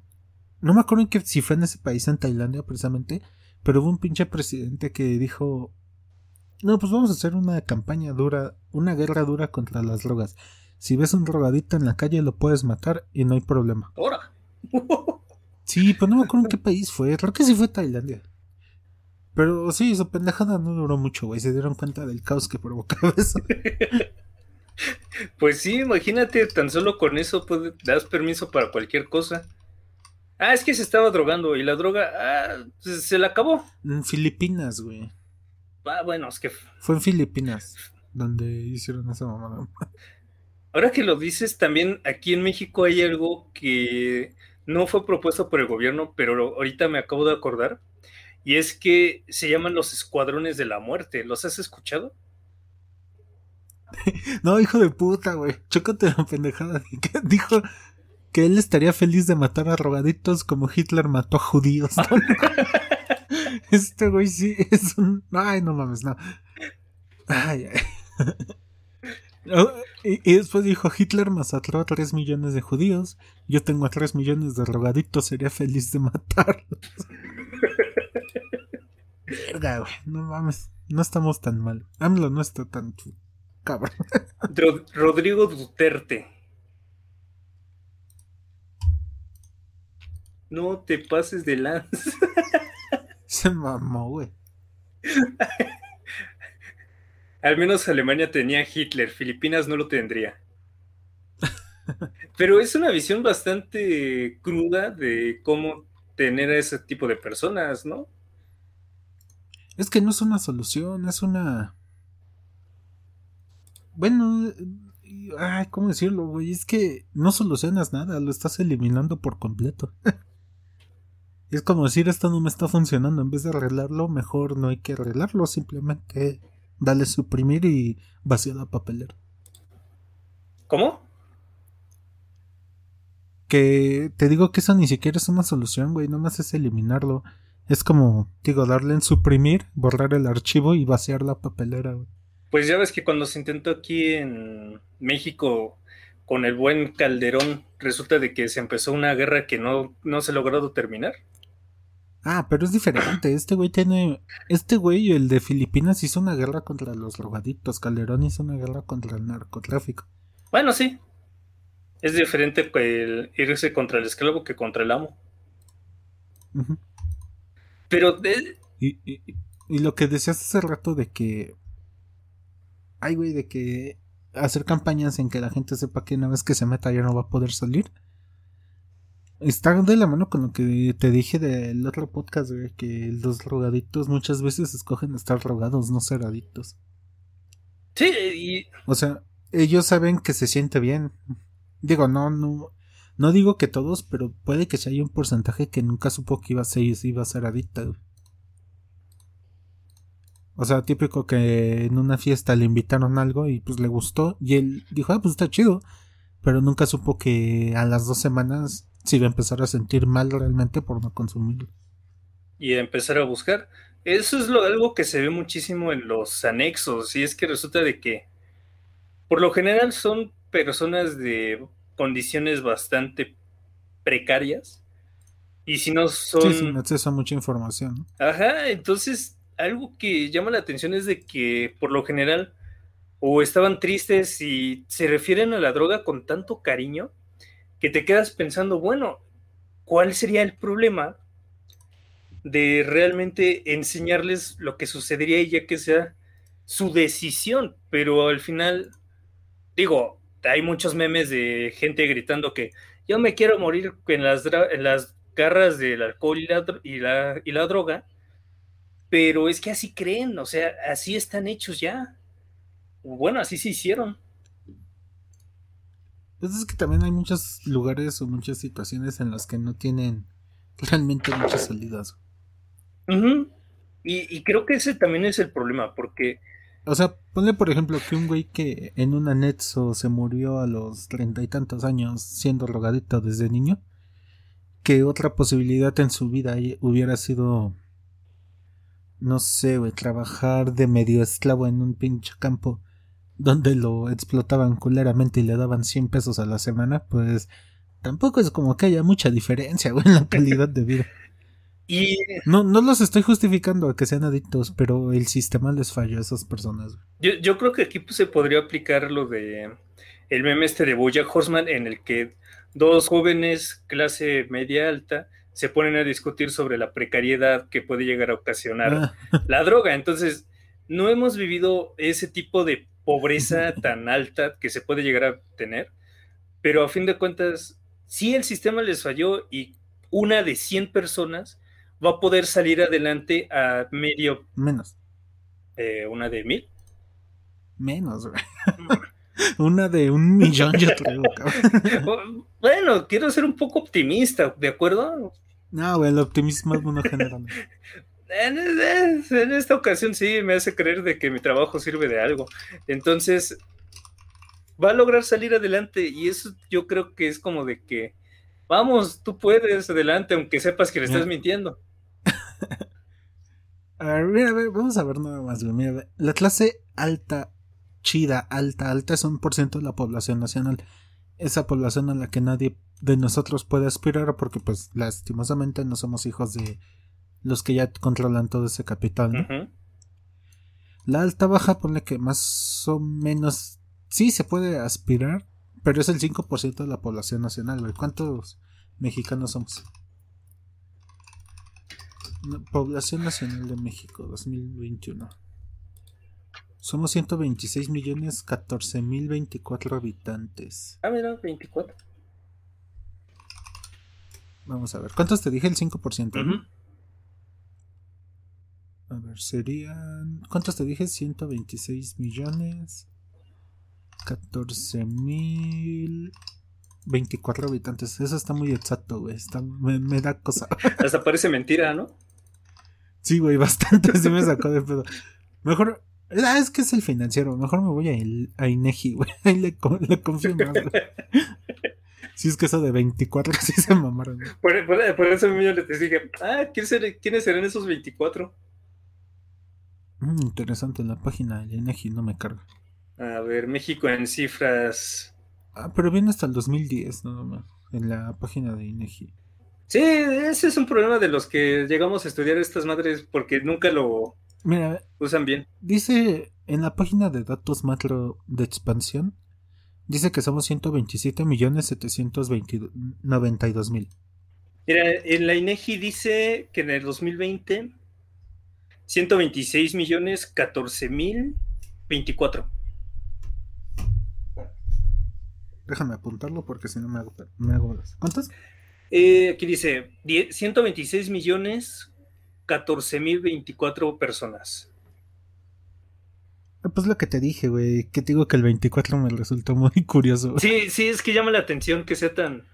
no me acuerdo que, si fue en ese país, en Tailandia precisamente, pero hubo un pinche presidente que dijo, no, pues vamos a hacer una campaña dura, una guerra dura contra las drogas. Si ves un drogadito en la calle lo puedes matar y no hay problema.
¡Hora!
Sí, pero no me acuerdo en qué país fue, creo que sí fue Tailandia. Pero sí, su pendejada no duró mucho, güey. Se dieron cuenta del caos que provocaba eso.
Pues sí, imagínate, tan solo con eso pues, das permiso para cualquier cosa. Ah, es que se estaba drogando y la droga ah, se, la acabó.
En Filipinas, güey.
Ah, bueno, es que.
Fue en Filipinas donde hicieron esa mamada.
Ahora que lo dices, también aquí en México hay algo que no fue propuesto por el gobierno, pero ahorita me acabo de acordar. Y es que se llaman los escuadrones de la muerte. ¿Los has escuchado?
no, hijo de puta, güey. Chócate la pendejada. Dijo que él estaría feliz de matar a rogaditos como Hitler mató a judíos. este güey sí es un. Ay, no mames, no. Ay, ay. Y, después dijo, Hitler masacró a 3 millones de judíos, yo tengo a 3 millones de rogaditos, sería feliz de matarlos. Verga, güey, no mames, no estamos tan mal. AMLO no está tan cabrón.
Rodrigo Duterte. No te pases de lanza.
Se mamó, güey.
Al menos Alemania tenía Hitler, Filipinas no lo tendría. Pero es una visión bastante cruda de cómo tener a ese tipo de personas, ¿no?
Es que no es una solución, es una... Bueno, ay, ¿cómo decirlo? Es que no solucionas nada, lo estás eliminando por completo. es como decir, esto no me está funcionando, en vez de arreglarlo, mejor no hay que arreglarlo, simplemente Dale suprimir y vacía la papelera.
¿Cómo?
Que te digo que eso ni siquiera es una solución, güey, nomás es eliminarlo. Es como, digo, darle en suprimir, borrar el archivo y vaciar la papelera, güey.
Pues ya ves que cuando se intentó aquí en México con el buen Calderón, resulta de que se empezó una guerra que no, no se ha logrado terminar.
Ah, pero es diferente. Este güey tiene. Este güey, el de Filipinas, hizo una guerra contra los robaditos. Calderón hizo una guerra contra el narcotráfico.
Bueno, sí. Es diferente el irse contra el esclavo que contra el amo. Pero.
Y, y, y lo que decías hace rato de que. Ay, güey, de que hacer campañas en que la gente sepa que una vez que se meta ya no va a poder salir. Está de la mano con lo que te dije del otro podcast, güey, que los drogaditos muchas veces escogen estar drogados, no ser adictos.
Sí, y...
O sea, ellos saben que se siente bien. Digo, no, no, no digo que todos, pero puede que si hay un porcentaje que nunca supo que iba a ser, iba a ser adicta. O sea, típico que en una fiesta le invitaron algo y pues le gustó y él dijo, ah, pues está chido. Pero nunca supo que a las dos semanas si va a empezar a sentir mal realmente por no consumirlo.
Y empezar a buscar. Eso es lo, algo que se ve muchísimo en los anexos, y es que resulta de que, por lo general, son personas de condiciones bastante precarias. Y si no son.
Sí, sin acceso a mucha información.
Ajá, entonces, algo que llama la atención es de que, por lo general, o estaban tristes y se refieren a la droga con tanto cariño que te quedas pensando, bueno, ¿cuál sería el problema de realmente enseñarles lo que sucedería y ya que sea su decisión? Pero al final, digo, hay muchos memes de gente gritando que yo me quiero morir en las, en las garras del alcohol y la, y, la, y la droga, pero es que así creen, o sea, así están hechos ya. Bueno, así se hicieron.
Pues es que también hay muchos lugares o muchas situaciones en las que no tienen realmente muchas salidas.
y, creo que ese también es el problema, porque...
O sea, ponle por ejemplo que un güey que en un anexo se murió a los treinta y tantos años siendo rogadito desde niño, que otra posibilidad en su vida hubiera sido, no sé, güey, trabajar de medio esclavo en un pinche campo donde lo explotaban culeramente y le daban 100 pesos a la semana, pues tampoco es como que haya mucha diferencia, güey, en la calidad de vida.
Y
no, no los estoy justificando a que sean adictos, pero el sistema les falló a esas personas.
Yo, yo creo que aquí pues, se podría aplicar lo de el meme este de Boya Horseman, en el que dos jóvenes clase media alta se ponen a discutir sobre la precariedad que puede llegar a ocasionar ah. la droga. Entonces, no hemos vivido ese tipo de pobreza tan alta que se puede llegar a tener, pero a fin de cuentas, si el sistema les falló y una de 100 personas va a poder salir adelante a medio...
Menos.
Eh, ¿Una de mil?
Menos, güey. Una de un millón, yo creo,
cabrón. Bueno, quiero ser un poco optimista, ¿de acuerdo?
No, güey, el optimismo es uno general.
En, esta ocasión sí me hace creer de que mi trabajo sirve de algo. Entonces, va a lograr salir adelante y eso yo creo que es como de que, vamos, tú puedes adelante, aunque sepas que le estás mintiendo.
a ver, mira, vamos a ver nada más. Mira, la clase alta, chida, alta, alta es un por ciento de la población nacional. Esa población a la que nadie de nosotros puede aspirar porque pues lastimosamente no somos hijos de los que ya controlan todo ese capital. La alta baja, ponle que más o menos sí se puede aspirar, pero es el 5% de la población nacional, ¿Cuántos mexicanos somos? Población nacional de México 2021. Somos 126 millones 14 mil 24 habitantes.
Ah, mira, 24.
Vamos a ver. ¿Cuántos te dije? El 5%. A ver, serían. ¿Cuántos te dije? 126 millones. 14 mil. 24 habitantes. Eso está muy exacto, güey. me, da cosa.
Hasta parece mentira, ¿no?
Sí, güey, bastante. Sí me sacó de pedo. Mejor. Ah, es que es el financiero. Mejor me voy a, a Inegi, güey. Ahí le, le confío más. Si es que eso de 24 sí se mamaron.
Por, eso yo le dije, ah, ¿quiénes serán esos 24?
Mm, interesante, la página de INEGI no me carga.
A ver, México en cifras.
Ah, pero viene hasta el 2010, nada más, en la página de INEGI.
Sí, ese es un problema de los que llegamos a estudiar estas madres porque nunca lo usan bien.
Dice en la página de datos macro de expansión Dice que somos 127 millones 792 mil.
Mira, en la INEGI dice que en el 2020 126 millones 14 mil 24.
Déjame apuntarlo porque si no me hago, me hago ¿Cuántos?
Eh, aquí dice 126 millones 14 mil 24 personas.
Ah, pues lo que te dije, güey. Que te digo que el 24 me resultó muy curioso.
Sí, sí, es que llama la atención que sea tan.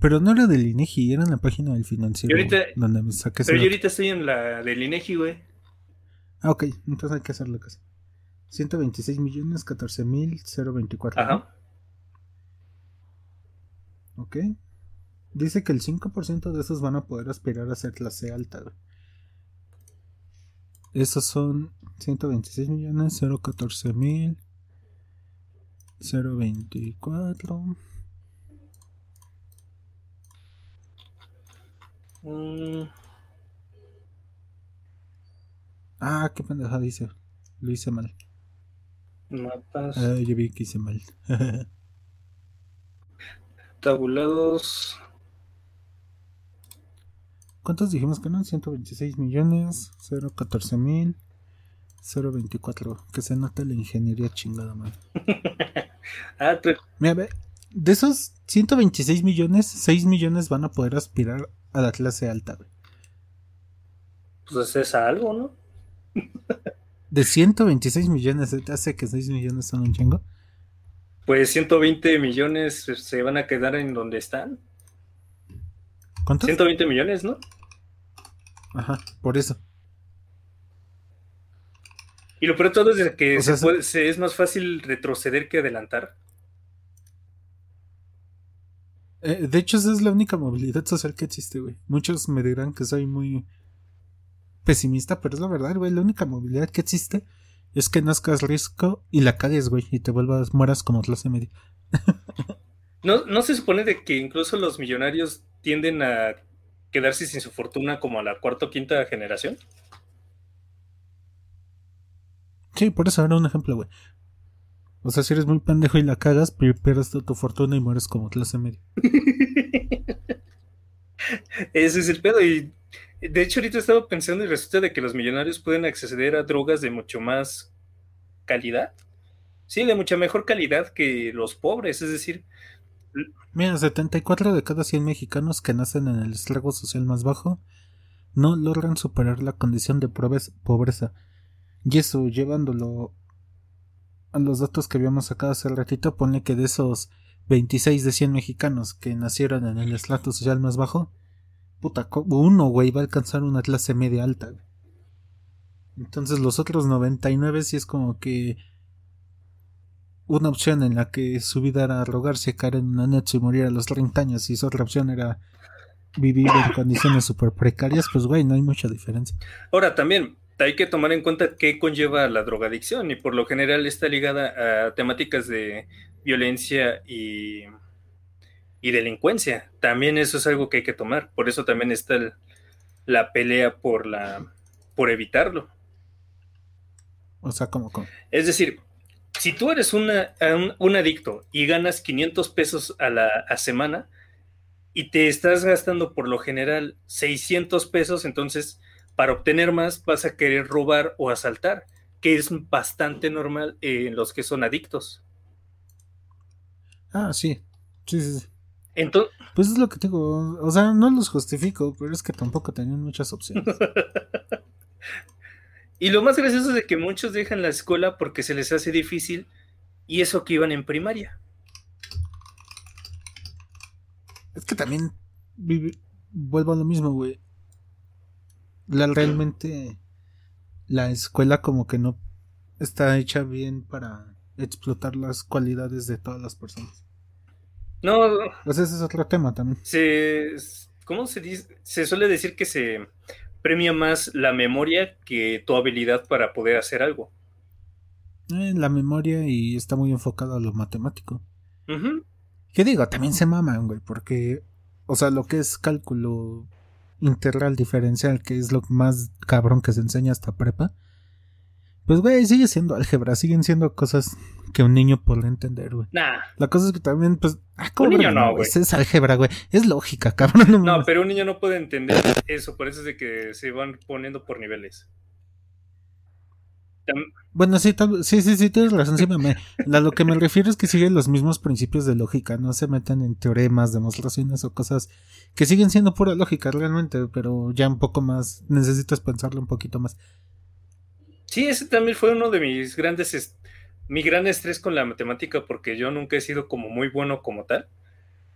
Pero no era del INEGI, era en la página del financiero. donde me saqué
pero yo ahorita estoy en la del INEGI, güey.
Ah, ok, entonces hay que hacerlo casi. 126 millones 14 mil 024. Ajá. Ok. Dice que el 5% de esos van a poder aspirar a ser clase alta, güey. Esos son 126 millones 014 mil 024 mm. Ah, qué pendeja dice. Lo hice mal.
Mapas.
Ah, yo vi que hice mal.
Tabulados.
¿Cuántos dijimos que no? 126 millones, 014 mil, 024. Que se nota la ingeniería chingada, man. ah, Mira, ve, de esos 126 millones, 6 millones van a poder aspirar a la clase alta, güey.
Pues es algo, ¿no?
de 126 millones, ¿te hace que 6 millones son un chingo?
Pues 120 millones se van a quedar en donde están.
¿Cuántos?
120 millones, ¿no?
Ajá, por eso.
Y lo peor de todo es que se es más fácil retroceder que adelantar.
Eh, de hecho, esa es la única movilidad social que existe, güey. Muchos me dirán que soy muy pesimista, pero es la verdad, güey. La única movilidad que existe es que nazcas riesgo y la cagues, güey, y te vuelvas, mueras como clase media.
¿No, ¿No se supone de que incluso los millonarios tienden a quedarse sin su fortuna como a la cuarta o quinta generación.
Sí, por eso era un ejemplo, güey. O sea, si eres muy pendejo y la cagas, pierdes tu fortuna y mueres como clase media.
Ese es el pedo. Y de hecho, ahorita estaba pensando y resulta de que los millonarios pueden acceder a drogas de mucho más calidad Sí, de mucha mejor calidad que los pobres, es decir.
Mira, 74 de cada 100 mexicanos que nacen en el estrago social más bajo no logran superar la condición de pobreza. Y eso, llevándolo a los datos que habíamos sacado hace ratito, pone que de esos 26 de 100 mexicanos que nacieron en el estrato social más bajo, puta, uno, güey, va a alcanzar una clase media alta. Entonces los otros 99 sí es como que una opción en la que su vida era arrogarse, caer en una noche y morir a los 30 años y su otra opción era vivir en condiciones súper precarias, pues güey, no hay mucha diferencia.
Ahora también, hay que tomar en cuenta qué conlleva la drogadicción y por lo general está ligada a temáticas de violencia y, y delincuencia. También eso es algo que hay que tomar. Por eso también está la pelea por la por evitarlo.
O sea, ¿cómo?
Es decir, si tú eres una, un, adicto y ganas 500 pesos a la a semana y te estás gastando por lo general 600 pesos, entonces para obtener más vas a querer robar o asaltar, que es bastante normal en los que son adictos.
Ah, sí. Sí, sí,
Entonces,
pues es lo que digo. O sea, no los justifico, pero es que tampoco tenían muchas opciones.
y lo más gracioso es de que muchos dejan la escuela porque se les hace difícil y eso que iban en primaria.
Es que también vuelvo a lo mismo, güey la, realmente la escuela como que no está hecha bien para explotar las cualidades de todas las personas.
No,
pues ese es otro tema también.
Se, ¿Cómo se dice? Se suele decir que se premia más la memoria que tu habilidad para poder hacer algo.
Eh, la memoria y está muy enfocado a lo matemático. ¿Qué digo? También se maman, güey, porque, o sea, lo que es cálculo integral diferencial, que es lo más cabrón que se enseña hasta prepa, pues, güey, sigue siendo álgebra, siguen siendo cosas que un niño puede entender, güey.
Nah.
La cosa es que también, pues,
ah, un niño no, güey.
Es álgebra, güey. Es lógica, cabrón.
No, pero un niño no puede entender eso, por eso es de que se van poniendo por niveles.
Bueno, sí, sí, sí, sí, tienes razón. Sí, me, a lo que me refiero es que siguen los mismos principios de lógica, no se meten en teoremas, demostraciones o cosas que siguen siendo pura lógica realmente, pero ya un poco más, necesitas pensarlo un poquito más.
Sí, ese también fue uno de mis grandes, mi gran estrés con la matemática porque yo nunca he sido como muy bueno como tal.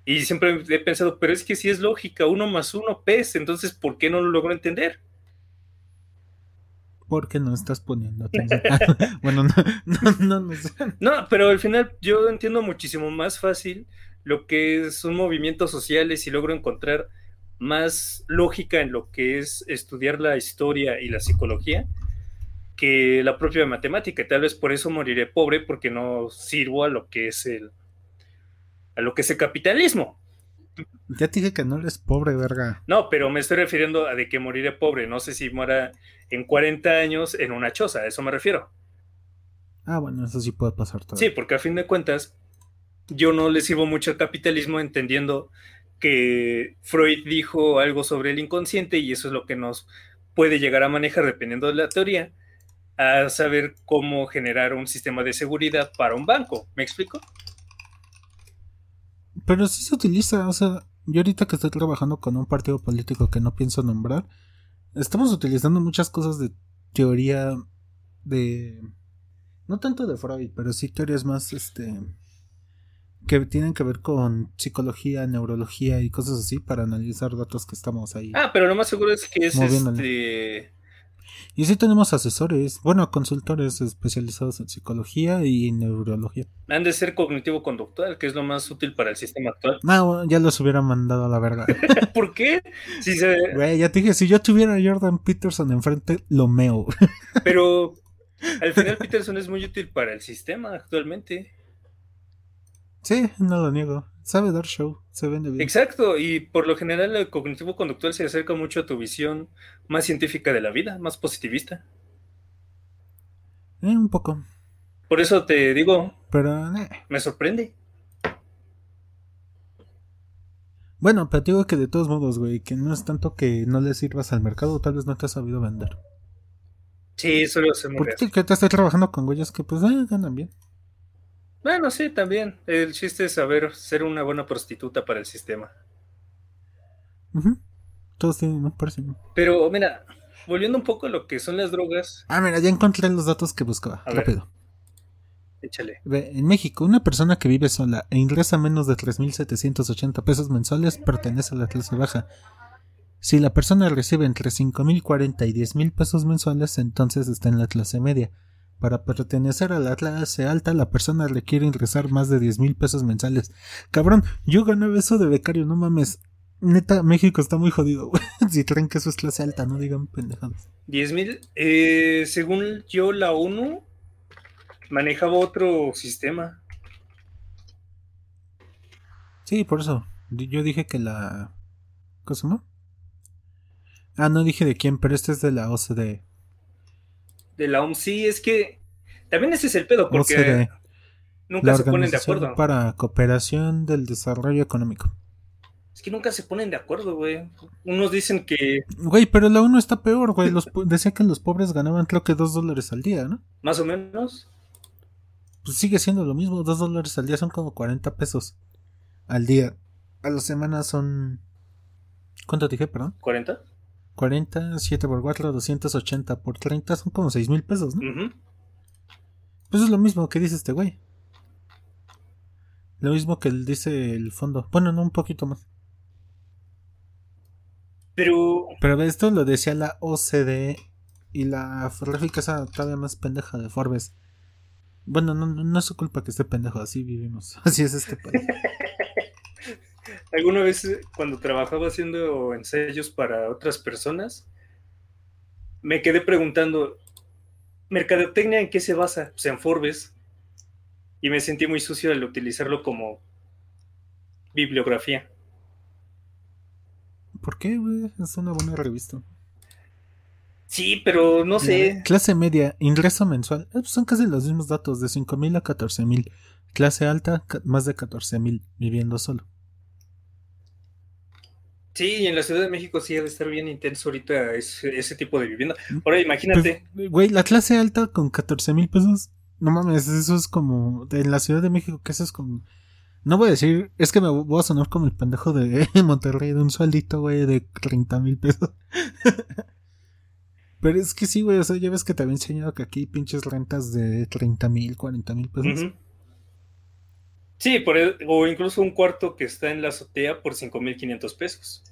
Y siempre he pensado, pero es que si es lógica, uno más uno pes, entonces ¿por qué no lo logro entender?
Porque no estás poniendo atención. bueno, no, no, no,
no, pero al final yo entiendo muchísimo más fácil lo que son movimientos sociales y logro encontrar más lógica en lo que es estudiar la historia y la psicología que la propia matemática. Tal vez por eso moriré pobre porque no sirvo a lo que es el a lo que es el capitalismo.
Ya te dije que no eres pobre, verga.
No, pero me estoy refiriendo a de que moriré pobre. No sé si muera en 40 años en una choza, a eso me refiero.
Ah, bueno, eso sí puede pasar
todo. Sí, porque a fin de cuentas, yo no le sirvo mucho al capitalismo entendiendo que Freud dijo algo sobre el inconsciente y eso es lo que nos puede llegar a manejar dependiendo de la teoría, a saber cómo generar un sistema de seguridad para un banco. ¿Me explico?
Pero sí se utiliza, o sea, yo ahorita que estoy trabajando con un partido político que no pienso nombrar, estamos utilizando muchas cosas de teoría de... No tanto de Freud, pero sí teorías más, este... que tienen que ver con psicología, neurología y cosas así para analizar datos que estamos ahí.
Ah, pero lo más seguro es que es este
y sí tenemos asesores, bueno, consultores especializados en psicología y neurología.
Han de ser cognitivo-conductual, que es lo más útil para el sistema actual.
No, ya los hubiera mandado a la verga.
¿Por qué?
Si Güey, ya te dije, si yo tuviera a Jordan Peterson enfrente, lo meo.
Pero al final Peterson es muy útil para el sistema actualmente.
Sí, no lo niego. Sabe dar show, se vende bien.
Exacto, y por lo general el cognitivo conductual se acerca mucho a tu visión más científica de la vida, más positivista.
Eh, un poco.
Por eso te digo.
Pero. Eh.
Me sorprende.
Bueno, pero te digo que de todos modos, güey, que no es tanto que no le sirvas al mercado, tal vez no te has sabido vender.
Sí, eso lo sé muy
Porque que te estoy trabajando con güeyes que pues eh, ganan bien.
Bueno, sí, también. El chiste es saber ser una buena prostituta para el sistema.
Todos tienen, un parece.
Pero mira, volviendo un poco a lo que son las drogas.
Ah, mira, ya encontré los datos que buscaba. Rápido.
Échale.
En México, una persona que vive sola e ingresa menos de 3.780 pesos mensuales pertenece a la clase baja. Si la persona recibe entre 5.040 y 10.000 pesos mensuales, entonces está en la clase media. Para pertenecer a la clase alta, la persona requiere ingresar más de 10.000 pesos mensuales. Cabrón, yo ganaba eso de becario, no mames. Neta, México está muy jodido, si creen que eso es clase alta, no digan pendejadas.
10.000, eh, según yo, la ONU manejaba otro sistema.
Sí, por eso. Yo dije que la. ¿Cosa no? Ah, no dije de quién, pero este es de la OCDE.
De la OMS, sí, es que. También ese es el pedo, porque. Nunca se ponen de acuerdo.
Para cooperación del desarrollo económico.
Es que nunca se ponen de acuerdo, güey. Unos dicen que.
Güey, pero la ONU está peor, güey. decía que los pobres ganaban creo que dos dólares al día, ¿no?
Más o menos
pues sigue siendo lo mismo, dos dólares al día son como 40 pesos al día. A la semana son... ¿Cuánto dije, perdón?
40.
40, 7 por 4, 280 por 30 son como 6 mil pesos, ¿no? Pues es lo mismo que dice este güey. Lo mismo que dice el fondo. Bueno, no, un poquito más.
Pero...
Pero esto lo decía la OCDE y la gráfica esa todavía más pendeja de Forbes bueno, no, no es su culpa que esté pendejo, así vivimos. Así es este país.
Alguna vez eh, cuando trabajaba haciendo ensayos para otras personas, me quedé preguntando, ¿mercadotecnia en qué se basa? Pues en Forbes. Y me sentí muy sucio al utilizarlo como bibliografía.
¿Por qué, güey? Es una buena revista.
Sí, pero no sé.
Clase media, ingreso mensual. Eh, pues son casi los mismos datos, de 5.000 a 14.000. Clase alta, más de 14.000, viviendo solo.
Sí, y en la Ciudad de México sí debe estar bien intenso ahorita ese, tipo de vivienda. Mm. Ahora imagínate.
Pues, güey, la clase alta con 14 mil pesos. No mames, eso es como. En la Ciudad de México, que eso es como. No voy a decir. Es que me voy a sonar como el pendejo de Monterrey, de un sueldito, güey, de 30 mil pesos. Pero es que sí, güey, o sea, ya ves que te había enseñado que aquí pinches rentas de 30 mil, 40 mil pesos.
Sí, por o incluso un cuarto que está en la azotea por 5 mil 500 pesos.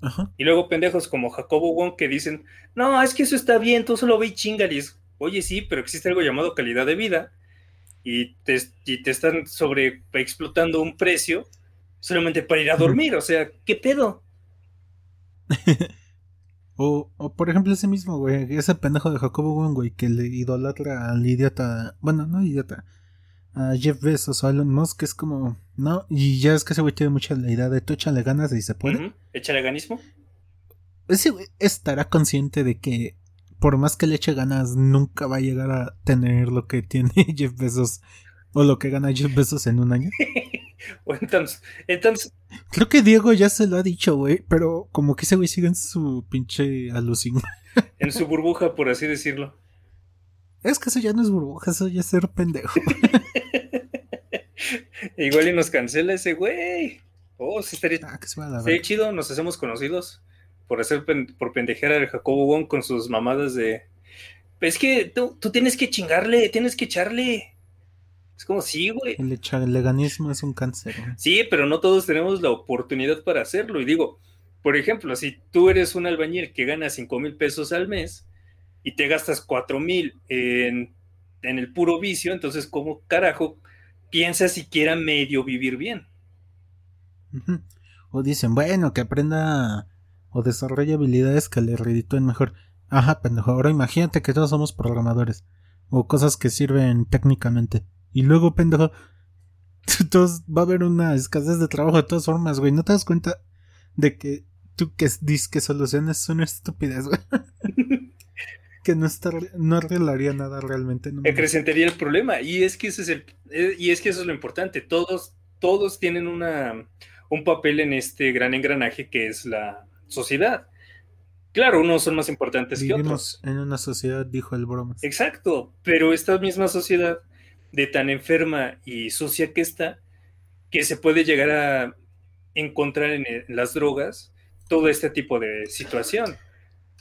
Ajá. Y luego pendejos como Jacobo Wong que dicen, no, es que eso está bien, tú solo ve y chingalis. Oye, sí, pero existe algo llamado calidad de vida y te, y te están sobre explotando un precio solamente para ir a dormir. O sea, ¿qué pedo?
O, o por ejemplo ese mismo, güey, ese pendejo de Jacobo Wong, güey, que le idolatra al idiota, bueno, no idiota, a Jeff Bezos o Elon Musk, es como, no, y ya es que ese güey tiene mucha la idea de tú échale ganas y se puede.
¿Échale ganismo?
Ese güey estará consciente de que por más que le eche ganas, nunca va a llegar a tener lo que tiene Jeff Bezos o lo que gana Jeff Bezos en un año.
entonces, entonces.
Creo que Diego ya se lo ha dicho, güey, pero como que ese güey sigue en su pinche alucin.
en su burbuja, por así decirlo.
Es que eso ya no es burbuja, eso ya es ser pendejo.
Igual y nos cancela ese güey. Oh, sí estaría, ah, chido, nos hacemos conocidos por hacer por pendejear al Jacobo Wong con sus mamadas de. Es que tú, tú tienes que chingarle, tienes que echarle. Es como, sí, güey.
El leganismo es un cáncer.
Sí, pero no todos tenemos la oportunidad para hacerlo. Y digo, por ejemplo, si tú eres un albañil que gana 5 mil pesos al mes y te gastas 4 mil en, el puro vicio, entonces, ¿cómo carajo piensas siquiera medio vivir bien?
O dicen, bueno, que aprenda o desarrolle habilidades que le reditúen mejor. Ajá, pendejo. Ahora imagínate que todos somos programadores o cosas que sirven técnicamente. Y luego, pendejo, todos, va a haber una escasez de trabajo de todas formas, güey. ¿No te das cuenta de que tú que dices que soluciones son estúpidas, güey? que no, está, no arreglaría nada realmente.
No Acrecentaría el problema. Y es que ese es el, eh, y es que eso es lo importante. Todos, todos tienen una, un papel en este gran engranaje que es la sociedad. Claro, unos son más importantes que otros.
En una sociedad, dijo el bromas.
Exacto, pero esta misma sociedad de tan enferma y sucia que está, que se puede llegar a encontrar en, las drogas todo este tipo de situación.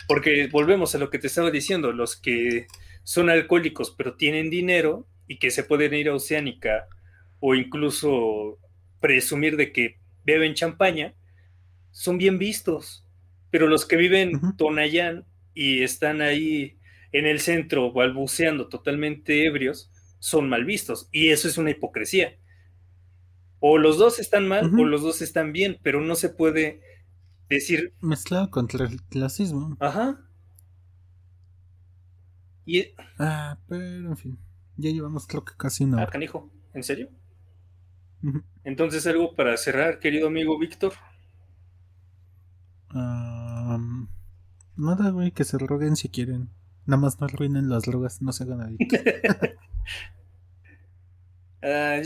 Porque volvemos a lo que te estaba diciendo, los que son alcohólicos pero tienen dinero y que se pueden ir a Oceánica o incluso presumir de que beben champaña, son bien vistos. Pero los que viven Tonayán y están ahí en el centro balbuceando totalmente ebrios, son mal vistos. Y eso es una hipocresía. O los dos están mal o los dos están bien, pero no se puede decir...
Mezclado contra el clasismo.
Ajá. Y...
Ah, pero en fin. Ya llevamos creo que casi una
Ah, canijo. ¿En serio? Entonces, algo para cerrar, querido amigo Víctor.
nada, güey, que se roguen si quieren. Nada más no arruinen las drogas, no se hagan ahí.
Ah,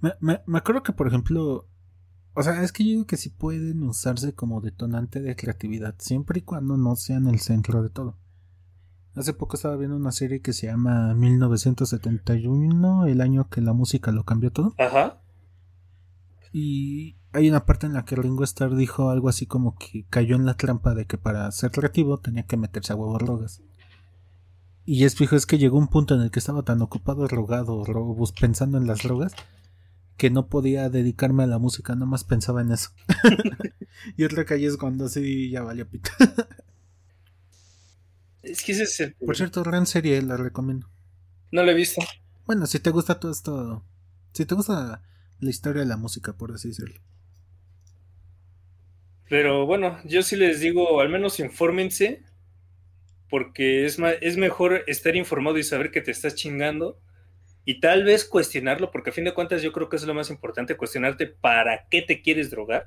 me, me, acuerdo que, por ejemplo, o sea, es que yo digo que sí pueden usarse como detonante de creatividad, siempre y cuando no sean el centro de todo. Hace poco estaba viendo una serie que se llama 1971, el año que la música lo cambió todo.
Ajá.
Y hay una parte en la que Ringo Starr dijo algo así como que cayó en la trampa de que para ser creativo tenía que meterse a huevos drogas. Y es fijo, es que llegó un punto en el que estaba tan ocupado rogado, pensando en las drogas, que no podía dedicarme a la música, nomás pensaba en eso. y otra calle es cuando así ya valió pita.
es que ese es el...
Por cierto, gran serie, la recomiendo.
No la he visto.
Bueno, si te gusta todo esto, si te gusta la historia de la música, por así decirlo.
Pero bueno, yo sí les digo, al menos infórmense, porque es, es mejor estar informado y saber que te estás chingando y tal vez cuestionarlo, porque a fin de cuentas yo creo que es lo más importante, cuestionarte para qué te quieres drogar,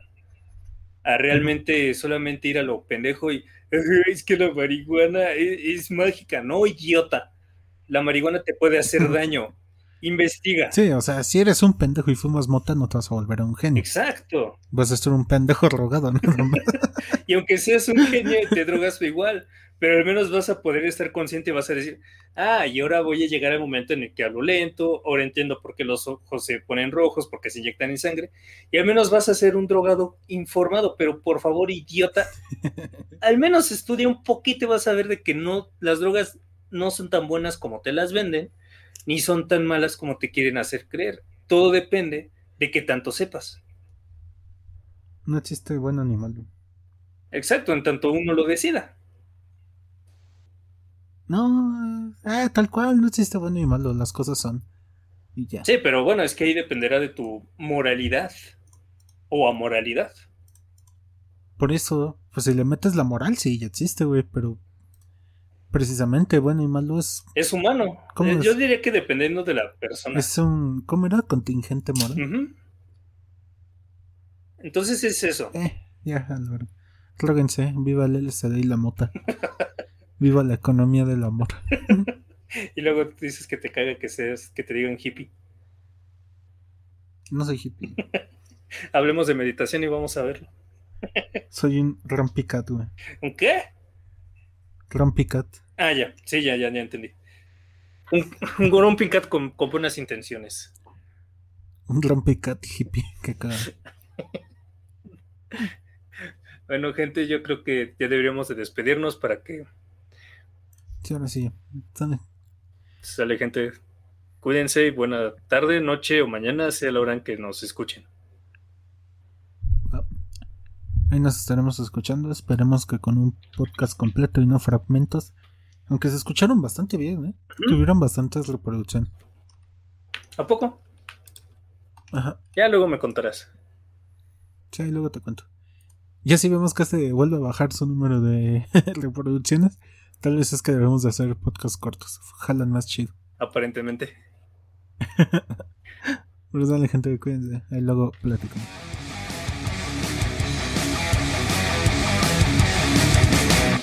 a realmente solamente ir a lo pendejo y es que la marihuana es, es mágica, no idiota, la marihuana te puede hacer daño, investiga.
Sí, o sea, si eres un pendejo y fumas mota, no te vas a volver a un genio.
Exacto.
Vas a ser un pendejo rogado, ¿no?
y aunque seas un genio, te drogas igual pero al menos vas a poder estar consciente y vas a decir, ah, y ahora voy a llegar al momento en el que hablo lento, ahora entiendo por qué los ojos se ponen rojos, porque se inyectan en sangre, y al menos vas a ser un drogado informado, pero por favor, idiota, al menos estudia un poquito y vas a ver de que no, las drogas no son tan buenas como te las venden, ni son tan malas como te quieren hacer creer. Todo depende de qué tanto sepas.
No existe bueno ni malo.
Exacto, en tanto uno lo decida.
No, ah, tal cual, no existe bueno y malo, las cosas son. Y ya.
Sí, pero bueno, es que ahí dependerá de tu moralidad o amoralidad.
Por eso, pues si le metes la moral, sí, ya existe, güey, pero precisamente bueno y malo es...
Es humano. Eh, yo diría que dependiendo de la persona.
Es un... ¿Cómo era? Contingente moral.
Entonces es eso.
Eh, ya, Álvaro. Róguense, viva el LCD y la mota. Viva la economía del amor.
y luego dices que te caga que seas, que te digan hippie.
No soy hippie.
Hablemos de meditación y vamos a verlo.
soy un rampicat, güey.
¿Un qué?
Rampicat.
Ah, ya, sí, ya, ya, ya entendí. Un, un rampicat con, con buenas intenciones.
Un rampicat hippie, qué cara.
bueno, gente, yo creo que ya deberíamos de despedirnos para que
Sí, ahora sí. Sale.
Sale, gente. Cuídense y buena tarde, noche o mañana, sea la hora en que nos escuchen.
Ahí nos estaremos escuchando. Esperemos que con un podcast completo y no fragmentos. Aunque se escucharon bastante bien, ¿eh? Tuvieron bastantes reproducciones.
¿A poco?
Ajá.
Ya luego me contarás.
Sí, luego te cuento. Ya si vemos que se vuelve a bajar su número de reproducciones, Tal vez es que debemos de hacer podcasts cortos. Jalan más chido.
Aparentemente.
Pero dale gente, cuídense. Ahí luego platicamos.